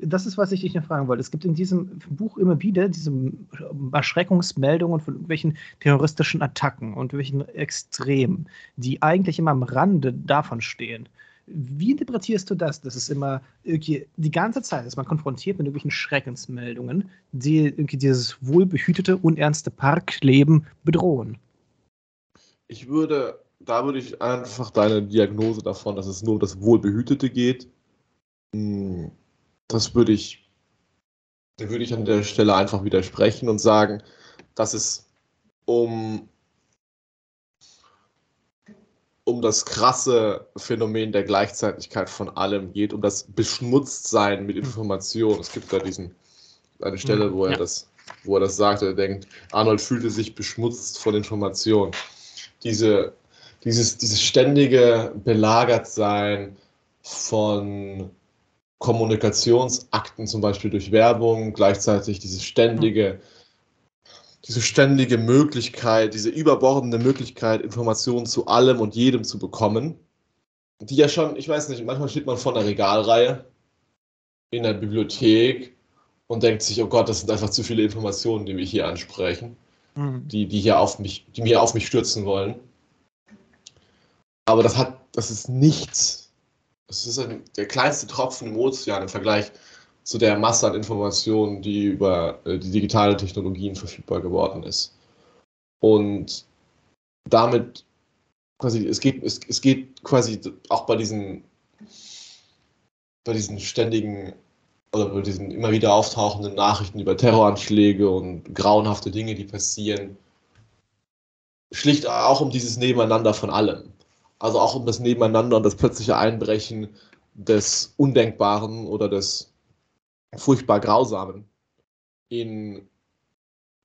das ist, was ich dich noch fragen wollte. Es gibt in diesem Buch immer wieder diese Erschreckungsmeldungen von irgendwelchen terroristischen Attacken und welchen Extremen, die eigentlich immer am Rande davon stehen. Wie interpretierst du das? Das ist immer die ganze Zeit ist man konfrontiert mit irgendwelchen Schreckensmeldungen, die dieses wohlbehütete, unernste Parkleben bedrohen. Ich würde, da würde ich einfach deine Diagnose davon, dass es nur um das Wohlbehütete geht, hm, das würde ich, würde ich an der Stelle einfach widersprechen und sagen, dass es um um das krasse Phänomen der Gleichzeitigkeit von allem geht, um das Beschmutztsein mit hm. Informationen. Es gibt da diesen, eine Stelle, hm, wo er, ja. das, wo er das sagt, er denkt, Arnold fühlte sich beschmutzt von Informationen. Diese, dieses, dieses ständige Belagertsein von Kommunikationsakten, zum Beispiel durch Werbung, gleichzeitig dieses ständige, diese ständige Möglichkeit, diese überbordende Möglichkeit, Informationen zu allem und jedem zu bekommen, die ja schon, ich weiß nicht, manchmal steht man vor einer Regalreihe in der Bibliothek und denkt sich, oh Gott, das sind einfach zu viele Informationen, die wir hier ansprechen, mhm. die, die hier auf mich, die mir auf mich stürzen wollen. Aber das hat, das ist nichts. Das ist ein, der kleinste Tropfen im Ozean im Vergleich zu der Masse an Informationen, die über äh, die digitale Technologien verfügbar geworden ist. Und damit quasi, es geht, es, es geht quasi auch bei diesen, bei diesen ständigen oder bei diesen immer wieder auftauchenden Nachrichten über Terroranschläge und grauenhafte Dinge, die passieren, schlicht auch um dieses Nebeneinander von allem. Also auch um das Nebeneinander und das plötzliche Einbrechen des Undenkbaren oder des furchtbar grausamen in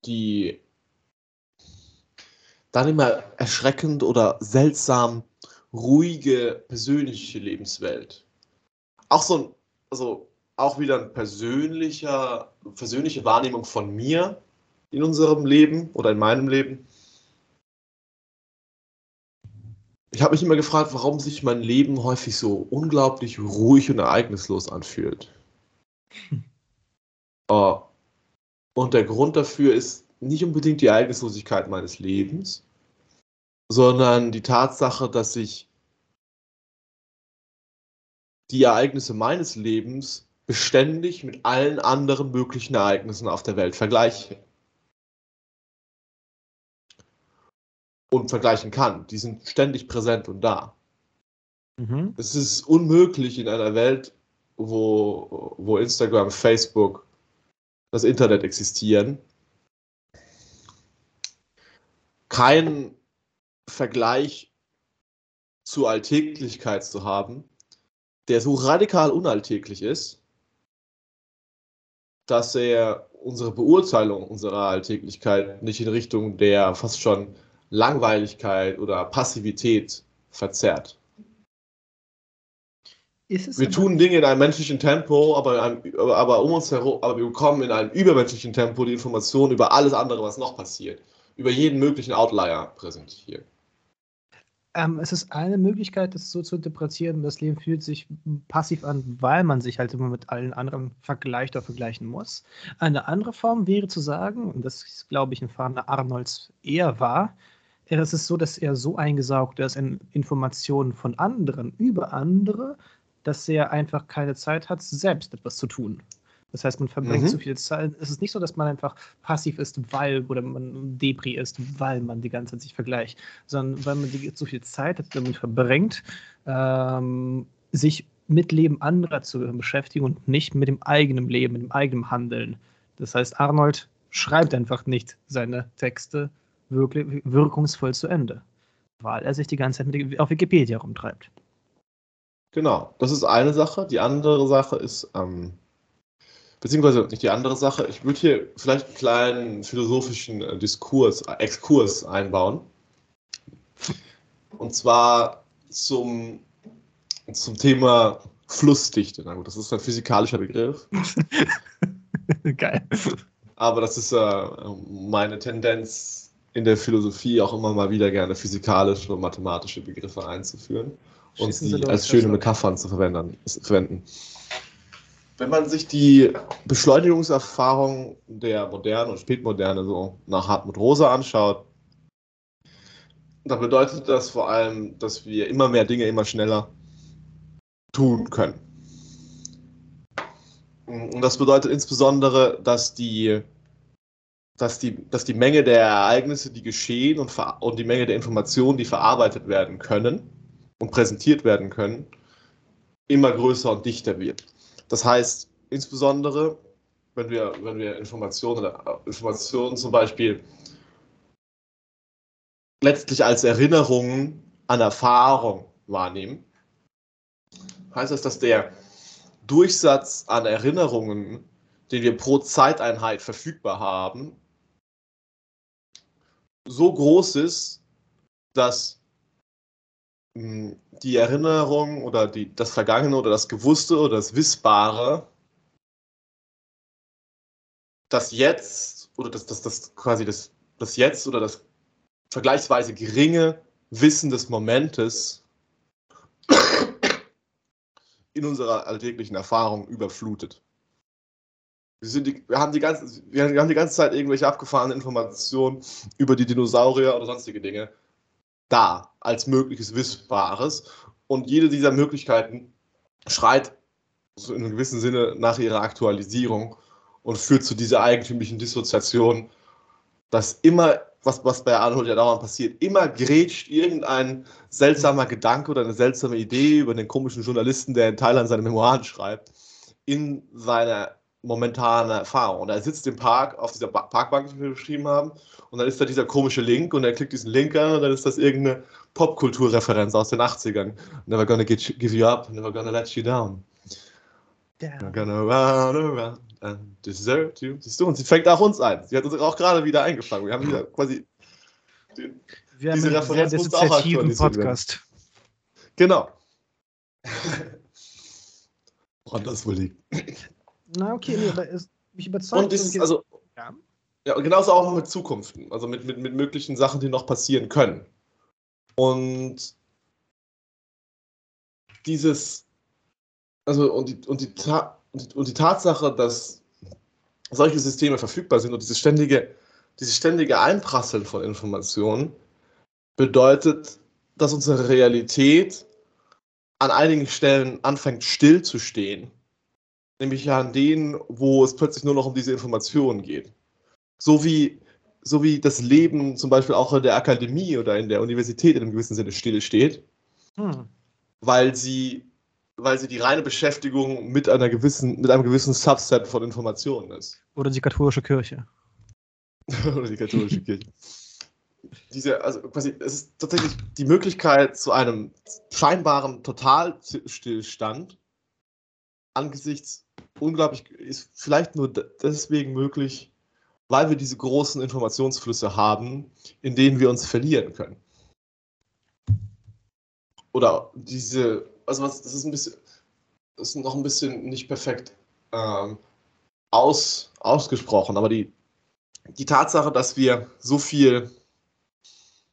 die dann immer erschreckend oder seltsam ruhige persönliche Lebenswelt. Auch so ein, also auch wieder ein persönlicher, persönliche Wahrnehmung von mir in unserem Leben oder in meinem Leben. Ich habe mich immer gefragt, warum sich mein Leben häufig so unglaublich ruhig und ereignislos anfühlt. Uh, und der Grund dafür ist nicht unbedingt die Ereignislosigkeit meines Lebens, sondern die Tatsache, dass ich die Ereignisse meines Lebens beständig mit allen anderen möglichen Ereignissen auf der Welt vergleiche. Und vergleichen kann. Die sind ständig präsent und da. Mhm. Es ist unmöglich in einer Welt, wo, wo Instagram, Facebook, das Internet existieren, keinen Vergleich zur Alltäglichkeit zu haben, der so radikal unalltäglich ist, dass er unsere Beurteilung unserer Alltäglichkeit nicht in Richtung der fast schon Langweiligkeit oder Passivität verzerrt. wir tun Dinge in einem menschlichen Tempo, aber, einem, aber, um uns herum, aber wir bekommen in einem übermenschlichen Tempo die Informationen über alles andere, was noch passiert, über jeden möglichen Outlier präsentiert. Ähm, es ist eine Möglichkeit, das so zu interpretieren. Das Leben fühlt sich passiv an, weil man sich halt immer mit allen anderen vergleicht oder vergleichen muss. Eine andere Form wäre zu sagen, und das ist, glaube ich, ein Fahnder Arnolds eher war, es ist so, dass er so eingesaugt ist in Informationen von anderen über andere, dass er einfach keine Zeit hat, selbst etwas zu tun. Das heißt, man verbringt mhm. zu viel Zeit. Es ist nicht so, dass man einfach passiv ist, weil oder man Depri ist, weil man die ganze Zeit sich vergleicht, sondern weil man die, zu viel Zeit damit verbringt, ähm, sich mit Leben anderer zu beschäftigen und nicht mit dem eigenen Leben, mit dem eigenen Handeln. Das heißt, Arnold schreibt einfach nicht seine Texte wirklich wirkungsvoll zu Ende, weil er sich die ganze Zeit mit, auf Wikipedia rumtreibt. Genau, das ist eine Sache. Die andere Sache ist, ähm, beziehungsweise nicht die andere Sache. Ich würde hier vielleicht einen kleinen philosophischen äh, Diskurs, äh, Exkurs einbauen. Und zwar zum, zum Thema Flussdichte. Na gut, das ist ein physikalischer Begriff. <laughs> Geil. Aber das ist äh, meine Tendenz in der Philosophie auch immer mal wieder gerne physikalische und mathematische Begriffe einzuführen und sie als schöne Metaphern zu verwenden wenn man sich die Beschleunigungserfahrung der Moderne und Spätmoderne so nach Hartmut Rosa anschaut, dann bedeutet das vor allem, dass wir immer mehr Dinge immer schneller tun können. Und das bedeutet insbesondere, dass die, dass die, dass die Menge der Ereignisse, die geschehen und, und die Menge der Informationen, die verarbeitet werden können und präsentiert werden können, immer größer und dichter wird. Das heißt, insbesondere, wenn wir, wenn wir Informationen, Informationen zum Beispiel letztlich als Erinnerungen an Erfahrung wahrnehmen, heißt das, dass der Durchsatz an Erinnerungen, den wir pro Zeiteinheit verfügbar haben, so groß ist, dass die Erinnerung oder die, das Vergangene oder das Gewusste oder das Wissbare, das Jetzt oder das, das, das quasi das, das Jetzt oder das vergleichsweise geringe Wissen des Momentes in unserer alltäglichen Erfahrung überflutet. Die, wir, haben die ganze, wir haben die ganze Zeit irgendwelche abgefahrenen Informationen über die Dinosaurier oder sonstige Dinge da als mögliches Wissbares. Und jede dieser Möglichkeiten schreit so in einem gewissen Sinne nach ihrer Aktualisierung und führt zu dieser eigentümlichen Dissoziation, dass immer, was, was bei Arnold ja dauernd passiert, immer grätscht irgendein seltsamer Gedanke oder eine seltsame Idee über den komischen Journalisten, der in Thailand seine Memoiren schreibt, in seine momentane Erfahrung. Und er sitzt im Park auf dieser Parkbank, die wir beschrieben haben, und dann ist da dieser komische Link und er klickt diesen Link an und dann ist das irgendeine Popkulturreferenz aus den 80ern. Never gonna get you, give you up, never gonna let you down. down. Never gonna run around and desert you. Siehst du, und sie fängt auch uns ein. Sie hat uns auch gerade wieder eingefangen. Wir haben wieder quasi den, wir diese haben Referenz sehr dissoziativen Podcast. Genau. <laughs> Woran das wohl liegt. <laughs> Na, okay, nee, aber es, mich überzeugt. Und dieses, also, ja. ja, genauso auch mit Zukunft, also mit, mit, mit möglichen Sachen, die noch passieren können. Und dieses, also, und die, und die, und die Tatsache, dass solche Systeme verfügbar sind und dieses ständige, dieses ständige Einprasseln von Informationen bedeutet, dass unsere Realität an einigen Stellen anfängt stillzustehen nämlich an denen, wo es plötzlich nur noch um diese Informationen geht. So wie so wie das Leben zum Beispiel auch in der Akademie oder in der Universität in einem gewissen Sinne stillsteht, hm. weil sie weil sie die reine Beschäftigung mit einer gewissen, mit einem gewissen Subset von Informationen ist. Oder die katholische Kirche. <laughs> Oder die katholische Kirche. Diese, also quasi, es ist tatsächlich die Möglichkeit zu einem scheinbaren Totalstillstand angesichts unglaublich, ist vielleicht nur deswegen möglich, weil wir diese großen Informationsflüsse haben, in denen wir uns verlieren können. Oder diese also was, das ist ein bisschen, das ist noch ein bisschen nicht perfekt ähm, aus, ausgesprochen, aber die, die Tatsache, dass wir so viel,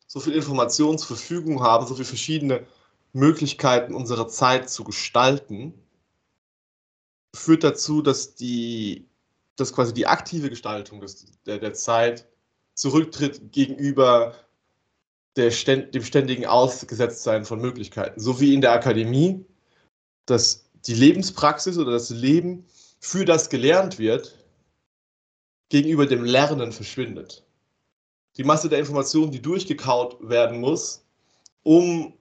so viel Information zur Verfügung haben, so viele verschiedene Möglichkeiten, unsere Zeit zu gestalten, führt dazu, dass die, dass quasi die aktive Gestaltung des, der, der Zeit zurücktritt gegenüber der, dem ständigen Ausgesetztsein von Möglichkeiten. So wie in der Akademie, dass die Lebenspraxis oder das Leben, für das gelernt wird, gegenüber dem Lernen verschwindet. Die Masse der Informationen, die durchgekaut werden muss, um,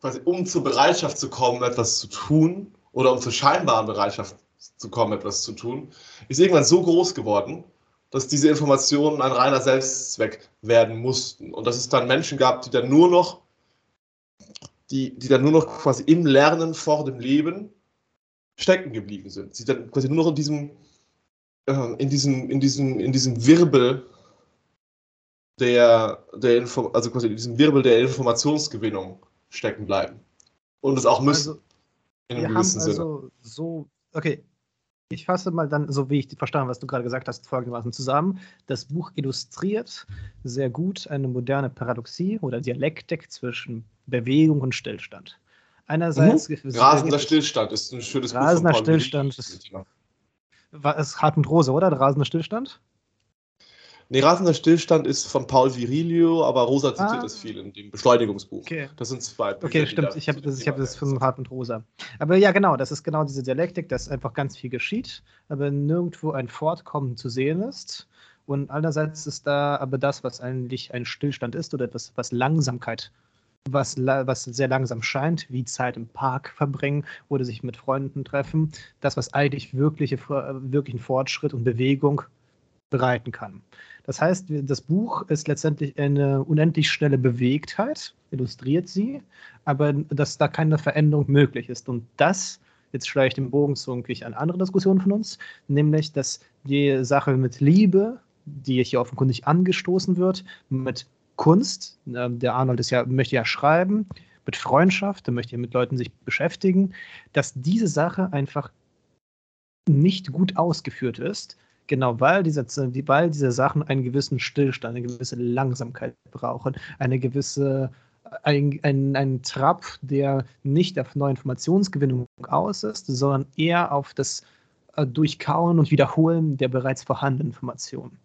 quasi, um zur Bereitschaft zu kommen, etwas zu tun, oder um zur scheinbaren Bereitschaft zu kommen, etwas zu tun, ist irgendwann so groß geworden, dass diese Informationen ein reiner Selbstzweck werden mussten. Und dass es dann Menschen gab, die dann nur noch, die, die dann nur noch quasi im Lernen vor dem Leben stecken geblieben sind. Sie dann quasi nur noch in diesem, äh, in diesem, in diesem, in diesem Wirbel der, der Info also quasi in diesem Wirbel der Informationsgewinnung stecken bleiben. Und es auch müssen. Also, in einem gewissen Sinne. Also so, okay, ich fasse mal dann, so wie ich verstanden, was du gerade gesagt hast, folgendermaßen zusammen. Das Buch illustriert sehr gut eine moderne Paradoxie oder Dialektik zwischen Bewegung und Stillstand. Einerseits. Mhm. Rasender Stillstand ist ein schönes Buch. Rasender Stillstand ist. War es Hartmut Rose, oder? Der rasende Stillstand? Nee, Rasender Stillstand ist von Paul Virilio, aber Rosa zitiert ah. es viel in dem Beschleunigungsbuch. Okay. Das sind zwei Bücher. Okay, stimmt. Ich habe das, hab das von Hartmut Rosa. Aber ja, genau, das ist genau diese Dialektik, dass einfach ganz viel geschieht, aber nirgendwo ein Fortkommen zu sehen ist. Und einerseits ist da aber das, was eigentlich ein Stillstand ist oder etwas, was Langsamkeit was, was sehr langsam scheint, wie Zeit im Park verbringen oder sich mit Freunden treffen, das, was eigentlich wirkliche, wirklichen Fortschritt und Bewegung bereiten kann. Das heißt, das Buch ist letztendlich eine unendlich schnelle Bewegtheit, illustriert sie, aber dass da keine Veränderung möglich ist. Und das, jetzt schlage ich den Bogen zu eine andere Diskussion von uns, nämlich, dass die Sache mit Liebe, die hier offenkundig angestoßen wird, mit Kunst, ähm, der Arnold ist ja, möchte ja schreiben, mit Freundschaft, der möchte ja mit Leuten sich beschäftigen, dass diese Sache einfach nicht gut ausgeführt ist Genau, weil diese, weil diese Sachen einen gewissen Stillstand, eine gewisse Langsamkeit brauchen, eine gewisse, ein, ein, ein Trab, der nicht auf neue Informationsgewinnung aus ist, sondern eher auf das äh, Durchkauen und Wiederholen der bereits vorhandenen Informationen.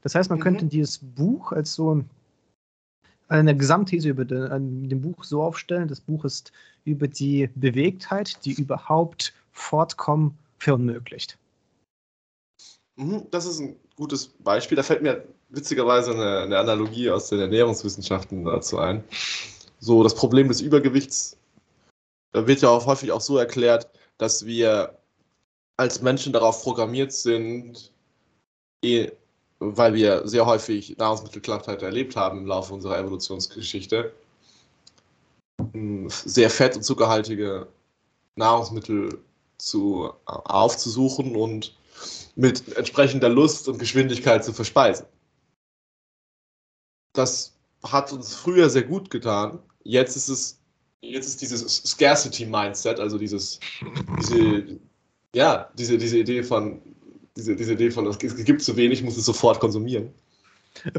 Das heißt, man mhm. könnte dieses Buch als so eine Gesamtthese über den, dem Buch so aufstellen. Das Buch ist über die Bewegtheit, die überhaupt Fortkommen verunmöglicht. Mhm, das ist ein gutes Beispiel. Da fällt mir witzigerweise eine, eine, Analogie aus den Ernährungswissenschaften dazu ein. So, das Problem des Übergewichts wird ja auch häufig auch so erklärt, dass wir als Menschen darauf programmiert sind, eh, weil wir sehr häufig Nahrungsmittelklappheit erlebt haben im Laufe unserer Evolutionsgeschichte, sehr fett- und zuckerhaltige Nahrungsmittel zu, aufzusuchen und mit entsprechender Lust und Geschwindigkeit zu verspeisen. Das hat uns früher sehr gut getan. Jetzt ist es, jetzt ist dieses Scarcity-Mindset, also dieses, diese, ja, diese, diese Idee von, diese, diese Idee von, es gibt zu wenig, muss es sofort konsumieren.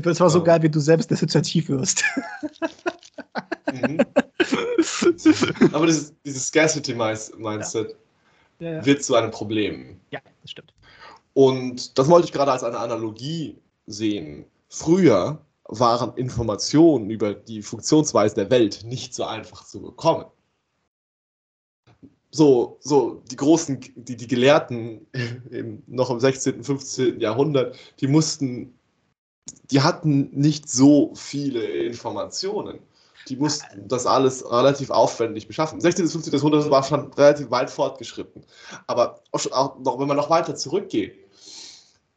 Es war so ja. geil, wie du selbst assoziativ wirst. Mhm. <laughs> Aber dieses, dieses Scarcity-Mindset ja. ja, wird zu einem Problem. Ja, das stimmt. Und das wollte ich gerade als eine Analogie sehen. Früher waren Informationen über die Funktionsweise der Welt nicht so einfach zu bekommen. So, so die großen, die, die Gelehrten <laughs> im, noch im 16., 15. Jahrhundert, die mussten die hatten nicht so viele Informationen. Die mussten das alles relativ aufwendig beschaffen. 16. bis 15. Jahrhundert war schon relativ weit fortgeschritten. Aber auch, auch noch, wenn man noch weiter zurückgeht,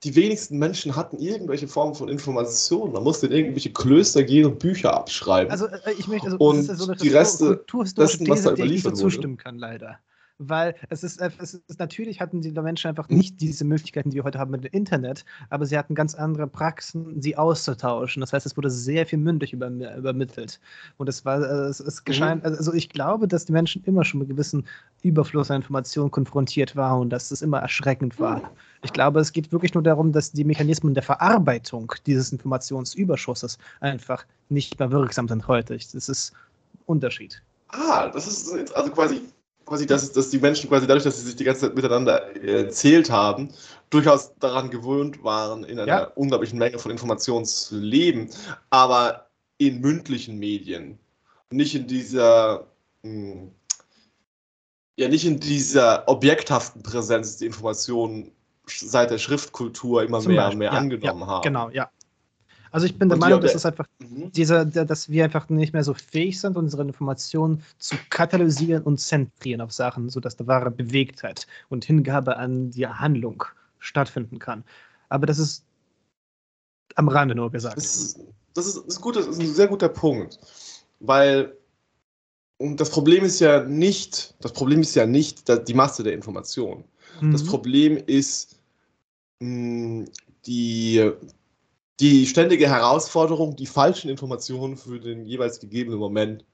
die wenigsten Menschen hatten irgendwelche Formen von Informationen. Man musste in irgendwelche Klöster gehen und Bücher abschreiben. Also äh, ich möchte, also, und das ist ja so eine die Reste kulturhistorische These, der ich nicht so zustimmen kann, leider weil es ist, es ist, natürlich hatten die Menschen einfach nicht diese Möglichkeiten, die wir heute haben mit dem Internet, aber sie hatten ganz andere Praxen, sie auszutauschen. Das heißt, es wurde sehr viel mündlich über, übermittelt. Und es war, es, es geschah, mhm. also ich glaube, dass die Menschen immer schon mit gewissen Überfluss an Informationen konfrontiert waren und dass es immer erschreckend war. Mhm. Ich glaube, es geht wirklich nur darum, dass die Mechanismen der Verarbeitung dieses Informationsüberschusses einfach nicht mehr wirksam sind heute. Das ist Unterschied. Ah, das ist also quasi quasi, dass, dass die Menschen quasi dadurch, dass sie sich die ganze Zeit miteinander erzählt haben, durchaus daran gewöhnt waren, in einer ja. unglaublichen Menge von Informationen zu leben, aber in mündlichen Medien. Nicht in dieser, mh, hm, ja, nicht in dieser objekthaften Präsenz, die Informationen seit der Schriftkultur immer Zum mehr und mehr ja, angenommen ja, haben. Genau, ja. Also ich bin der Meinung, dass es einfach mhm. dieser, dass wir einfach nicht mehr so fähig sind, unsere Informationen zu katalysieren und zentrieren auf Sachen, sodass da wahre Bewegtheit und Hingabe an die Handlung stattfinden kann. Aber das ist am Rande nur gesagt. Das ist, das ist, das ist, gut, das ist ein sehr guter Punkt, weil und das Problem ist ja nicht, das Problem ist ja nicht die Masse der Informationen. Mhm. Das Problem ist mh, die die ständige Herausforderung, die falschen Informationen für den jeweils gegebenen Moment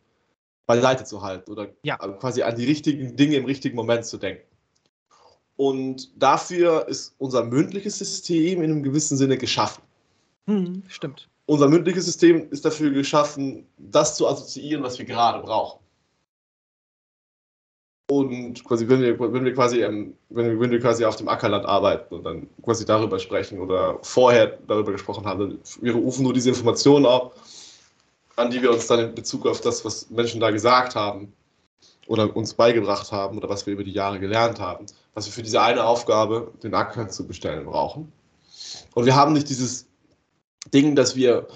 beiseite zu halten oder ja. quasi an die richtigen Dinge im richtigen Moment zu denken. Und dafür ist unser mündliches System in einem gewissen Sinne geschaffen. Hm, stimmt. Unser mündliches System ist dafür geschaffen, das zu assoziieren, was wir gerade brauchen und quasi, wenn wir, wenn wir quasi, ähm, wenn, wir, wenn wir quasi auf dem Ackerland arbeiten und dann quasi darüber sprechen oder vorher darüber gesprochen haben, dann wir rufen nur diese Informationen auf, an die wir uns dann in Bezug auf das, was Menschen da gesagt haben oder uns beigebracht haben oder was wir über die Jahre gelernt haben, was wir für diese eine Aufgabe, den Acker zu bestellen, brauchen. Und wir haben nicht dieses Ding, dass wir,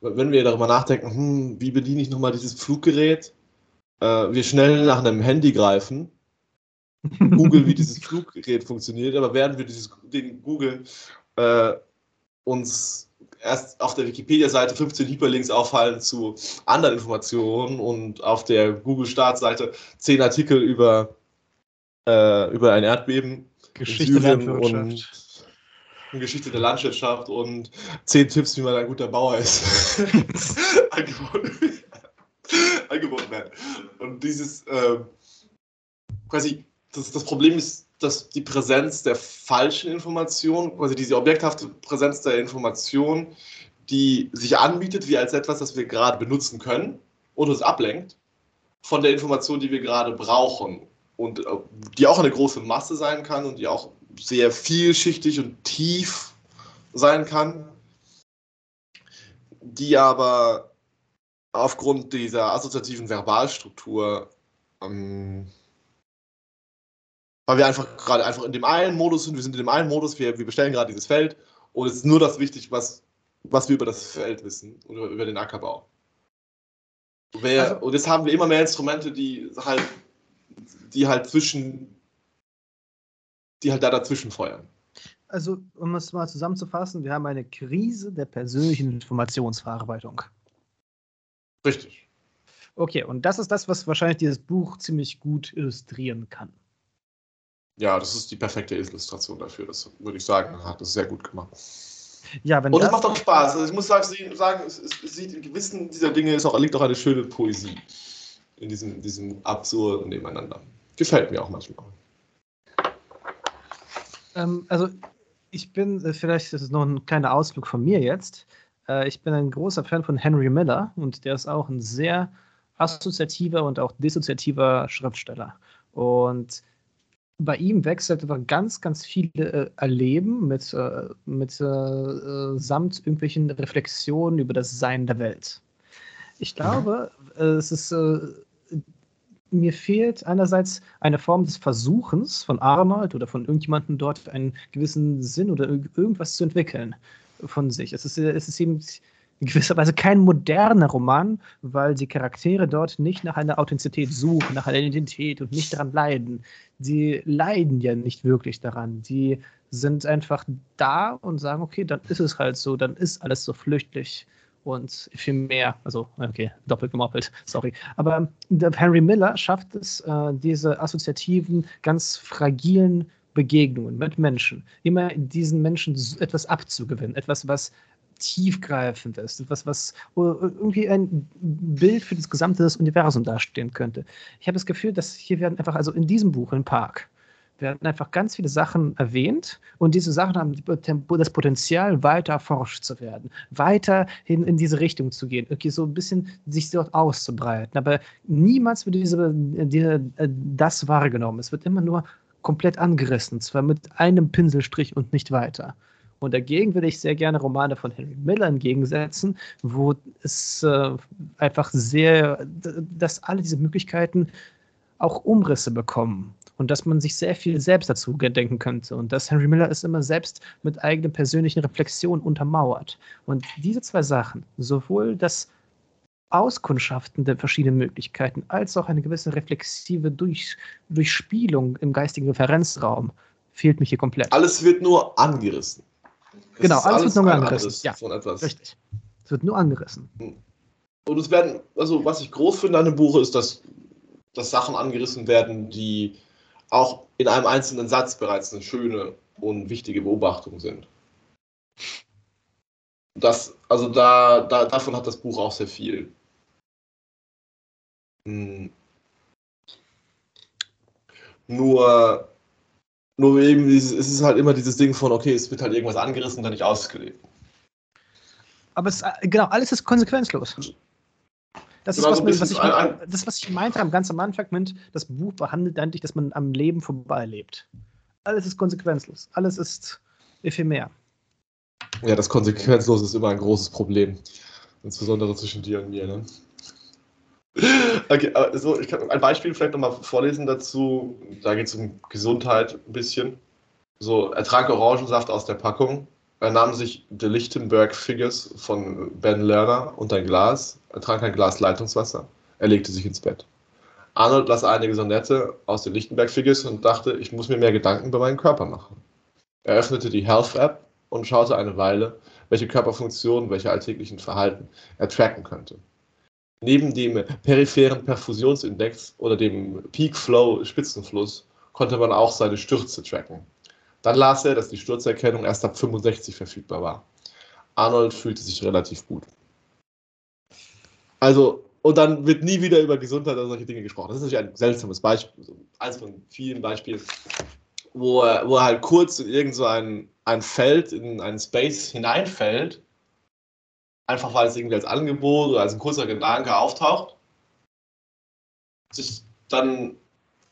wenn wir darüber nachdenken, hm, wie bediene ich nochmal dieses Fluggerät, wir schnell nach einem Handy greifen, <laughs> googeln, wie dieses Fluggerät funktioniert, aber während wir dieses Ding googeln, äh, uns erst auf der Wikipedia-Seite 15 Hyperlinks auffallen zu anderen Informationen und auf der Google-Startseite 10 Artikel über, äh, über ein Erdbeben. Geschichte der Landwirtschaft. Und Geschichte der Landwirtschaft und 10 Tipps, wie man ein guter Bauer ist. <laughs> angeboten <laughs> werden. Und dieses äh, quasi, das, das Problem ist, dass die Präsenz der falschen Information, quasi diese objekthafte Präsenz der Information, die sich anbietet, wie als etwas, das wir gerade benutzen können und uns ablenkt von der Information, die wir gerade brauchen und äh, die auch eine große Masse sein kann und die auch sehr vielschichtig und tief sein kann, die aber aufgrund dieser assoziativen Verbalstruktur, ähm, weil wir einfach gerade einfach in dem einen Modus sind, wir sind in dem einen Modus, wir, wir bestellen gerade dieses Feld und es ist nur das wichtig, was, was wir über das Feld wissen oder über den Ackerbau. Wer, also, und jetzt haben wir immer mehr Instrumente, die halt, die halt zwischen, die halt da dazwischen feuern. Also, um es mal zusammenzufassen, wir haben eine Krise der persönlichen Informationsverarbeitung. Richtig. Okay, und das ist das, was wahrscheinlich dieses Buch ziemlich gut illustrieren kann. Ja, das ist die perfekte Illustration dafür. Das würde ich sagen, hat es sehr gut gemacht. Ja, wenn und es macht auch Spaß. Also ich muss sagen, es, es, es, sieht in gewissen dieser Dinge ist auch, liegt auch eine schöne Poesie in diesem, diesem absurden Nebeneinander. Gefällt mir auch manchmal. Ähm, also ich bin, äh, vielleicht ist es noch ein kleiner Ausflug von mir jetzt. Äh, ich bin ein großer Fan von Henry Miller und der ist auch ein sehr assoziativer und auch dissoziativer Schriftsteller. Und bei ihm wechselt aber ganz, ganz viele äh, Erleben mit, äh, mit äh, äh samt irgendwelchen Reflexionen über das Sein der Welt. Ich glaube, mhm. es ist mir fehlt einerseits eine Form des Versuchens von Arnold oder von irgendjemandem dort einen gewissen Sinn oder irgendwas zu entwickeln. Von sich. Es ist, es ist eben in gewisser Weise kein moderner Roman, weil die Charaktere dort nicht nach einer Authentizität suchen, nach einer Identität und nicht daran leiden. Sie leiden ja nicht wirklich daran. Die sind einfach da und sagen, okay, dann ist es halt so, dann ist alles so flüchtig und viel mehr. Also, okay, doppelt gemoppelt, sorry. Aber Henry Miller schafft es, äh, diese assoziativen, ganz fragilen Begegnungen mit Menschen, immer diesen Menschen etwas abzugewinnen, etwas, was tiefgreifend ist, etwas, was irgendwie ein Bild für das gesamte Universum dastehen könnte. Ich habe das Gefühl, dass hier werden einfach, also in diesem Buch, in Park, werden einfach ganz viele Sachen erwähnt und diese Sachen haben das Potenzial, weiter erforscht zu werden, weiter in, in diese Richtung zu gehen, okay, so ein bisschen sich dort auszubreiten. Aber niemals wird diese, diese, das wahrgenommen. Es wird immer nur komplett angerissen, zwar mit einem Pinselstrich und nicht weiter. Und dagegen würde ich sehr gerne Romane von Henry Miller entgegensetzen, wo es äh, einfach sehr, dass alle diese Möglichkeiten auch Umrisse bekommen und dass man sich sehr viel selbst dazu denken könnte und dass Henry Miller es immer selbst mit eigenen persönlichen Reflexionen untermauert. Und diese zwei Sachen, sowohl das Auskundschaften der verschiedenen Möglichkeiten als auch eine gewisse reflexive Durch, Durchspielung im geistigen Referenzraum, fehlt mich hier komplett. Alles wird nur angerissen. Es genau, alles, alles, wird nur angerissen. Ja, von etwas. richtig. Es wird nur angerissen. Hm. Und es werden, also was ich groß finde an dem Buch ist, dass, dass Sachen angerissen werden, die auch in einem einzelnen Satz bereits eine schöne und wichtige Beobachtung sind. Das, also da, da, davon hat das Buch auch sehr viel. Hm. Nur, nur eben, dieses, es ist halt immer dieses Ding von, okay, es wird halt irgendwas angerissen und dann nicht ausgelebt. Aber es, genau, alles ist konsequenzlos. Das ist, genau, was, was ich, das, was ich meinte am ganz am Anfang mit, das Buch behandelt eigentlich, dass man am Leben vorbeilebt. Alles ist konsequenzlos. Alles ist ephemer. Ja, das Konsequenzlos ist immer ein großes Problem. Insbesondere zwischen dir und mir, ne? Okay, also ich kann ein Beispiel vielleicht nochmal vorlesen dazu. Da geht es um Gesundheit ein bisschen. So, er trank Orangensaft aus der Packung. Er nahm sich The Lichtenberg Figures von Ben Lerner und ein Glas. Er trank ein Glas Leitungswasser. Er legte sich ins Bett. Arnold las einige Sonette aus den Lichtenberg Figures und dachte, ich muss mir mehr Gedanken über meinen Körper machen. Er öffnete die Health App und schaute eine Weile, welche Körperfunktionen, welche alltäglichen Verhalten er tracken könnte. Neben dem peripheren Perfusionsindex oder dem Peak Flow Spitzenfluss konnte man auch seine Stürze tracken. Dann las er, dass die Sturzerkennung erst ab 65 verfügbar war. Arnold fühlte sich relativ gut. Also, und dann wird nie wieder über Gesundheit oder solche Dinge gesprochen. Das ist natürlich ein seltsames Beispiel, eines von vielen Beispielen, wo er, wo er halt kurz in irgend so ein, ein Feld, in einen Space hineinfällt einfach weil es irgendwie als Angebot oder als ein kurzer Gedanke auftaucht, sich dann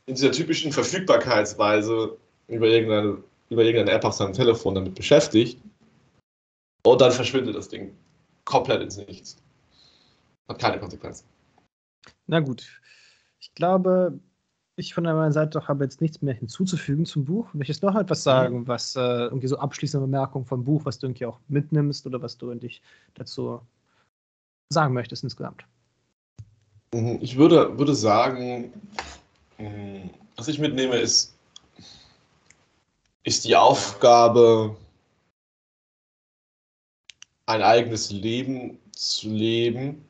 in dieser typischen Verfügbarkeitsweise über irgendeine, über irgendeine App auf seinem Telefon damit beschäftigt und dann verschwindet das Ding komplett ins Nichts. Hat keine Konsequenzen. Na gut. Ich glaube, ich von meiner Seite habe jetzt nichts mehr hinzuzufügen zum Buch. Möchtest du noch etwas sagen, mhm. was äh, irgendwie so abschließende Bemerkung vom Buch, was du irgendwie auch mitnimmst oder was du dich dazu sagen möchtest insgesamt? Mhm, ich würde, würde sagen, mhm, was ich mitnehme, ist, ist die Aufgabe, ein eigenes Leben zu leben,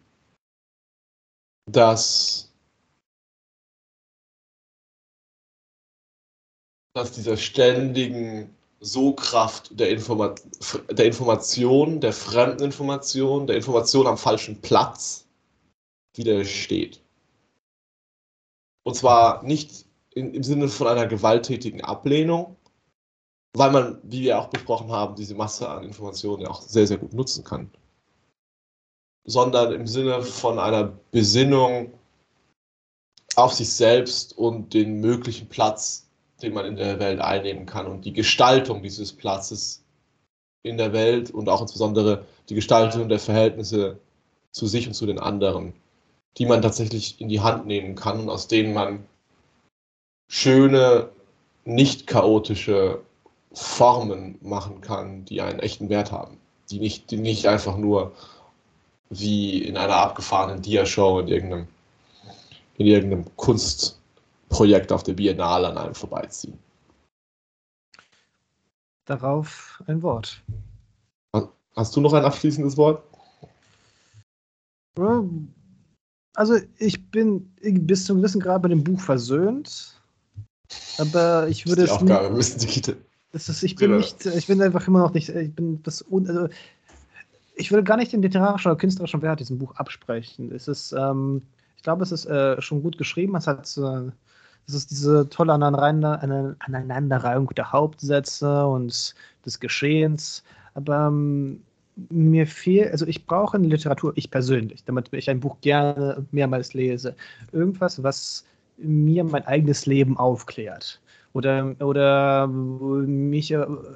das dass dieser ständigen Sogkraft der, Informa der Information, der fremden Information, der Information am falschen Platz widersteht. Und zwar nicht in, im Sinne von einer gewalttätigen Ablehnung, weil man, wie wir auch besprochen haben, diese Masse an Informationen ja auch sehr, sehr gut nutzen kann, sondern im Sinne von einer Besinnung auf sich selbst und den möglichen Platz, den man in der Welt einnehmen kann und die Gestaltung dieses Platzes in der Welt und auch insbesondere die Gestaltung der Verhältnisse zu sich und zu den anderen, die man tatsächlich in die Hand nehmen kann und aus denen man schöne, nicht chaotische Formen machen kann, die einen echten Wert haben. die nicht, die nicht einfach nur wie in einer abgefahrenen Dia-Show in irgendeinem, in irgendeinem Kunstprojekt auf der Biennale an einem vorbeiziehen. Darauf ein Wort. Hast du noch ein abschließendes Wort? Also ich bin bis zu einem gewissen Grad mit dem Buch versöhnt. Aber ich würde das ist die Aufgabe, müssen die das ist, ich bin nicht, ich bin einfach immer noch nicht, ich bin das, also ich würde gar nicht den literarischen oder künstlerischen Wert diesem Buch absprechen. Es ist, ähm, ich glaube, es ist äh, schon gut geschrieben. Es hat, äh, es ist diese tolle Aneinander, Aneinanderreihung der Hauptsätze und des Geschehens. Aber ähm, mir fehlt, also ich brauche in Literatur, ich persönlich, damit ich ein Buch gerne mehrmals lese, irgendwas, was mir mein eigenes Leben aufklärt. Oder, oder mich,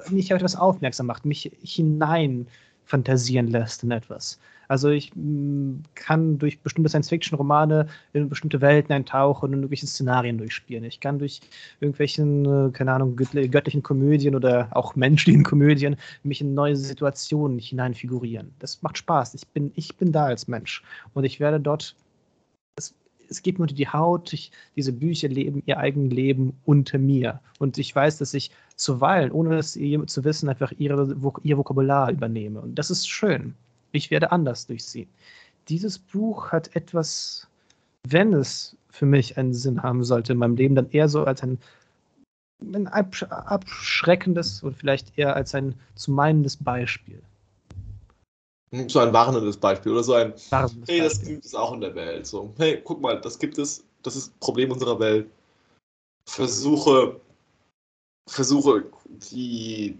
mich auf etwas aufmerksam macht, mich hinein fantasieren lässt in etwas. Also ich mm, kann durch bestimmte Science-Fiction-Romane in bestimmte Welten eintauchen und irgendwelche Szenarien durchspielen. Ich kann durch irgendwelchen, äh, keine Ahnung, göttlichen Komödien oder auch menschlichen Komödien mich in neue Situationen hineinfigurieren. Das macht Spaß. Ich bin, ich bin da als Mensch. Und ich werde dort es geht mir unter die Haut, ich, diese Bücher leben ihr eigenes Leben unter mir. Und ich weiß, dass ich zuweilen, ohne es zu wissen, einfach ihre, ihr Vokabular übernehme. Und das ist schön. Ich werde anders durchsehen. Dieses Buch hat etwas, wenn es für mich einen Sinn haben sollte in meinem Leben, dann eher so als ein, ein abschreckendes oder vielleicht eher als ein zu meinendes Beispiel. So ein warnendes Beispiel oder so ein, warnendes hey, das gibt es auch in der Welt. So, hey, guck mal, das gibt es, das ist ein Problem unserer Welt. Versuche, versuche die,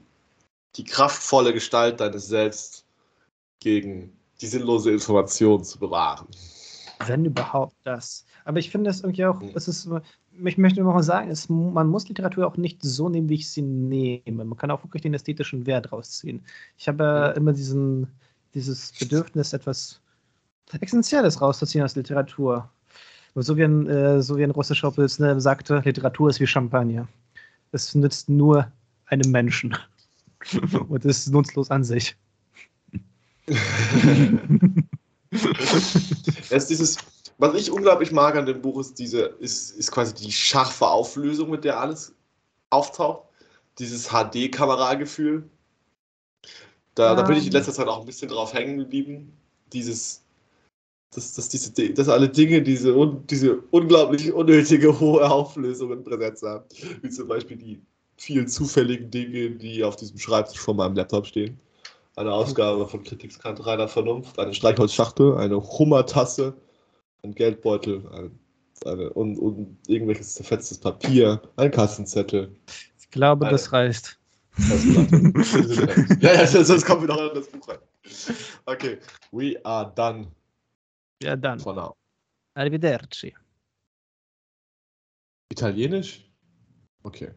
die kraftvolle Gestalt deines Selbst gegen die sinnlose Information zu bewahren. Wenn überhaupt das. Aber ich finde es irgendwie auch, es ist, ich möchte immer mal sagen, es, man muss Literatur auch nicht so nehmen, wie ich sie nehme. Man kann auch wirklich den ästhetischen Wert rausziehen. Ich habe mhm. immer diesen, dieses Bedürfnis, etwas Essentielles rauszuziehen aus Literatur. So wie ein, äh, so wie ein russischer Pilsner sagte, Literatur ist wie Champagner. Es nützt nur einem Menschen. <laughs> Und ist nutzlos an sich. Es dieses, was ich unglaublich mag an dem Buch, ist diese, ist, ist quasi die scharfe Auflösung, mit der alles auftaucht. Dieses HD-Kameragefühl. Da, da bin ich in letzter Zeit auch ein bisschen drauf hängen geblieben. Dieses, dass, dass, diese, dass alle Dinge diese, un, diese unglaublich unnötige hohe Auflösungen präsent haben. Wie zum Beispiel die vielen zufälligen Dinge, die auf diesem Schreibtisch vor meinem Laptop stehen. Eine Ausgabe von Kritikskant reiner Vernunft, eine Streichholzschachtel, eine Hummertasse, ein Geldbeutel, eine, eine, und, und irgendwelches zerfetztes Papier, ein Kassenzettel. Ich glaube, eine, das reicht <laughs> ja, ja, sonst kommen wir noch in das Buch rein. Okay, we are done. Ja, done. For now. Arrivederci. Italienisch? Okay.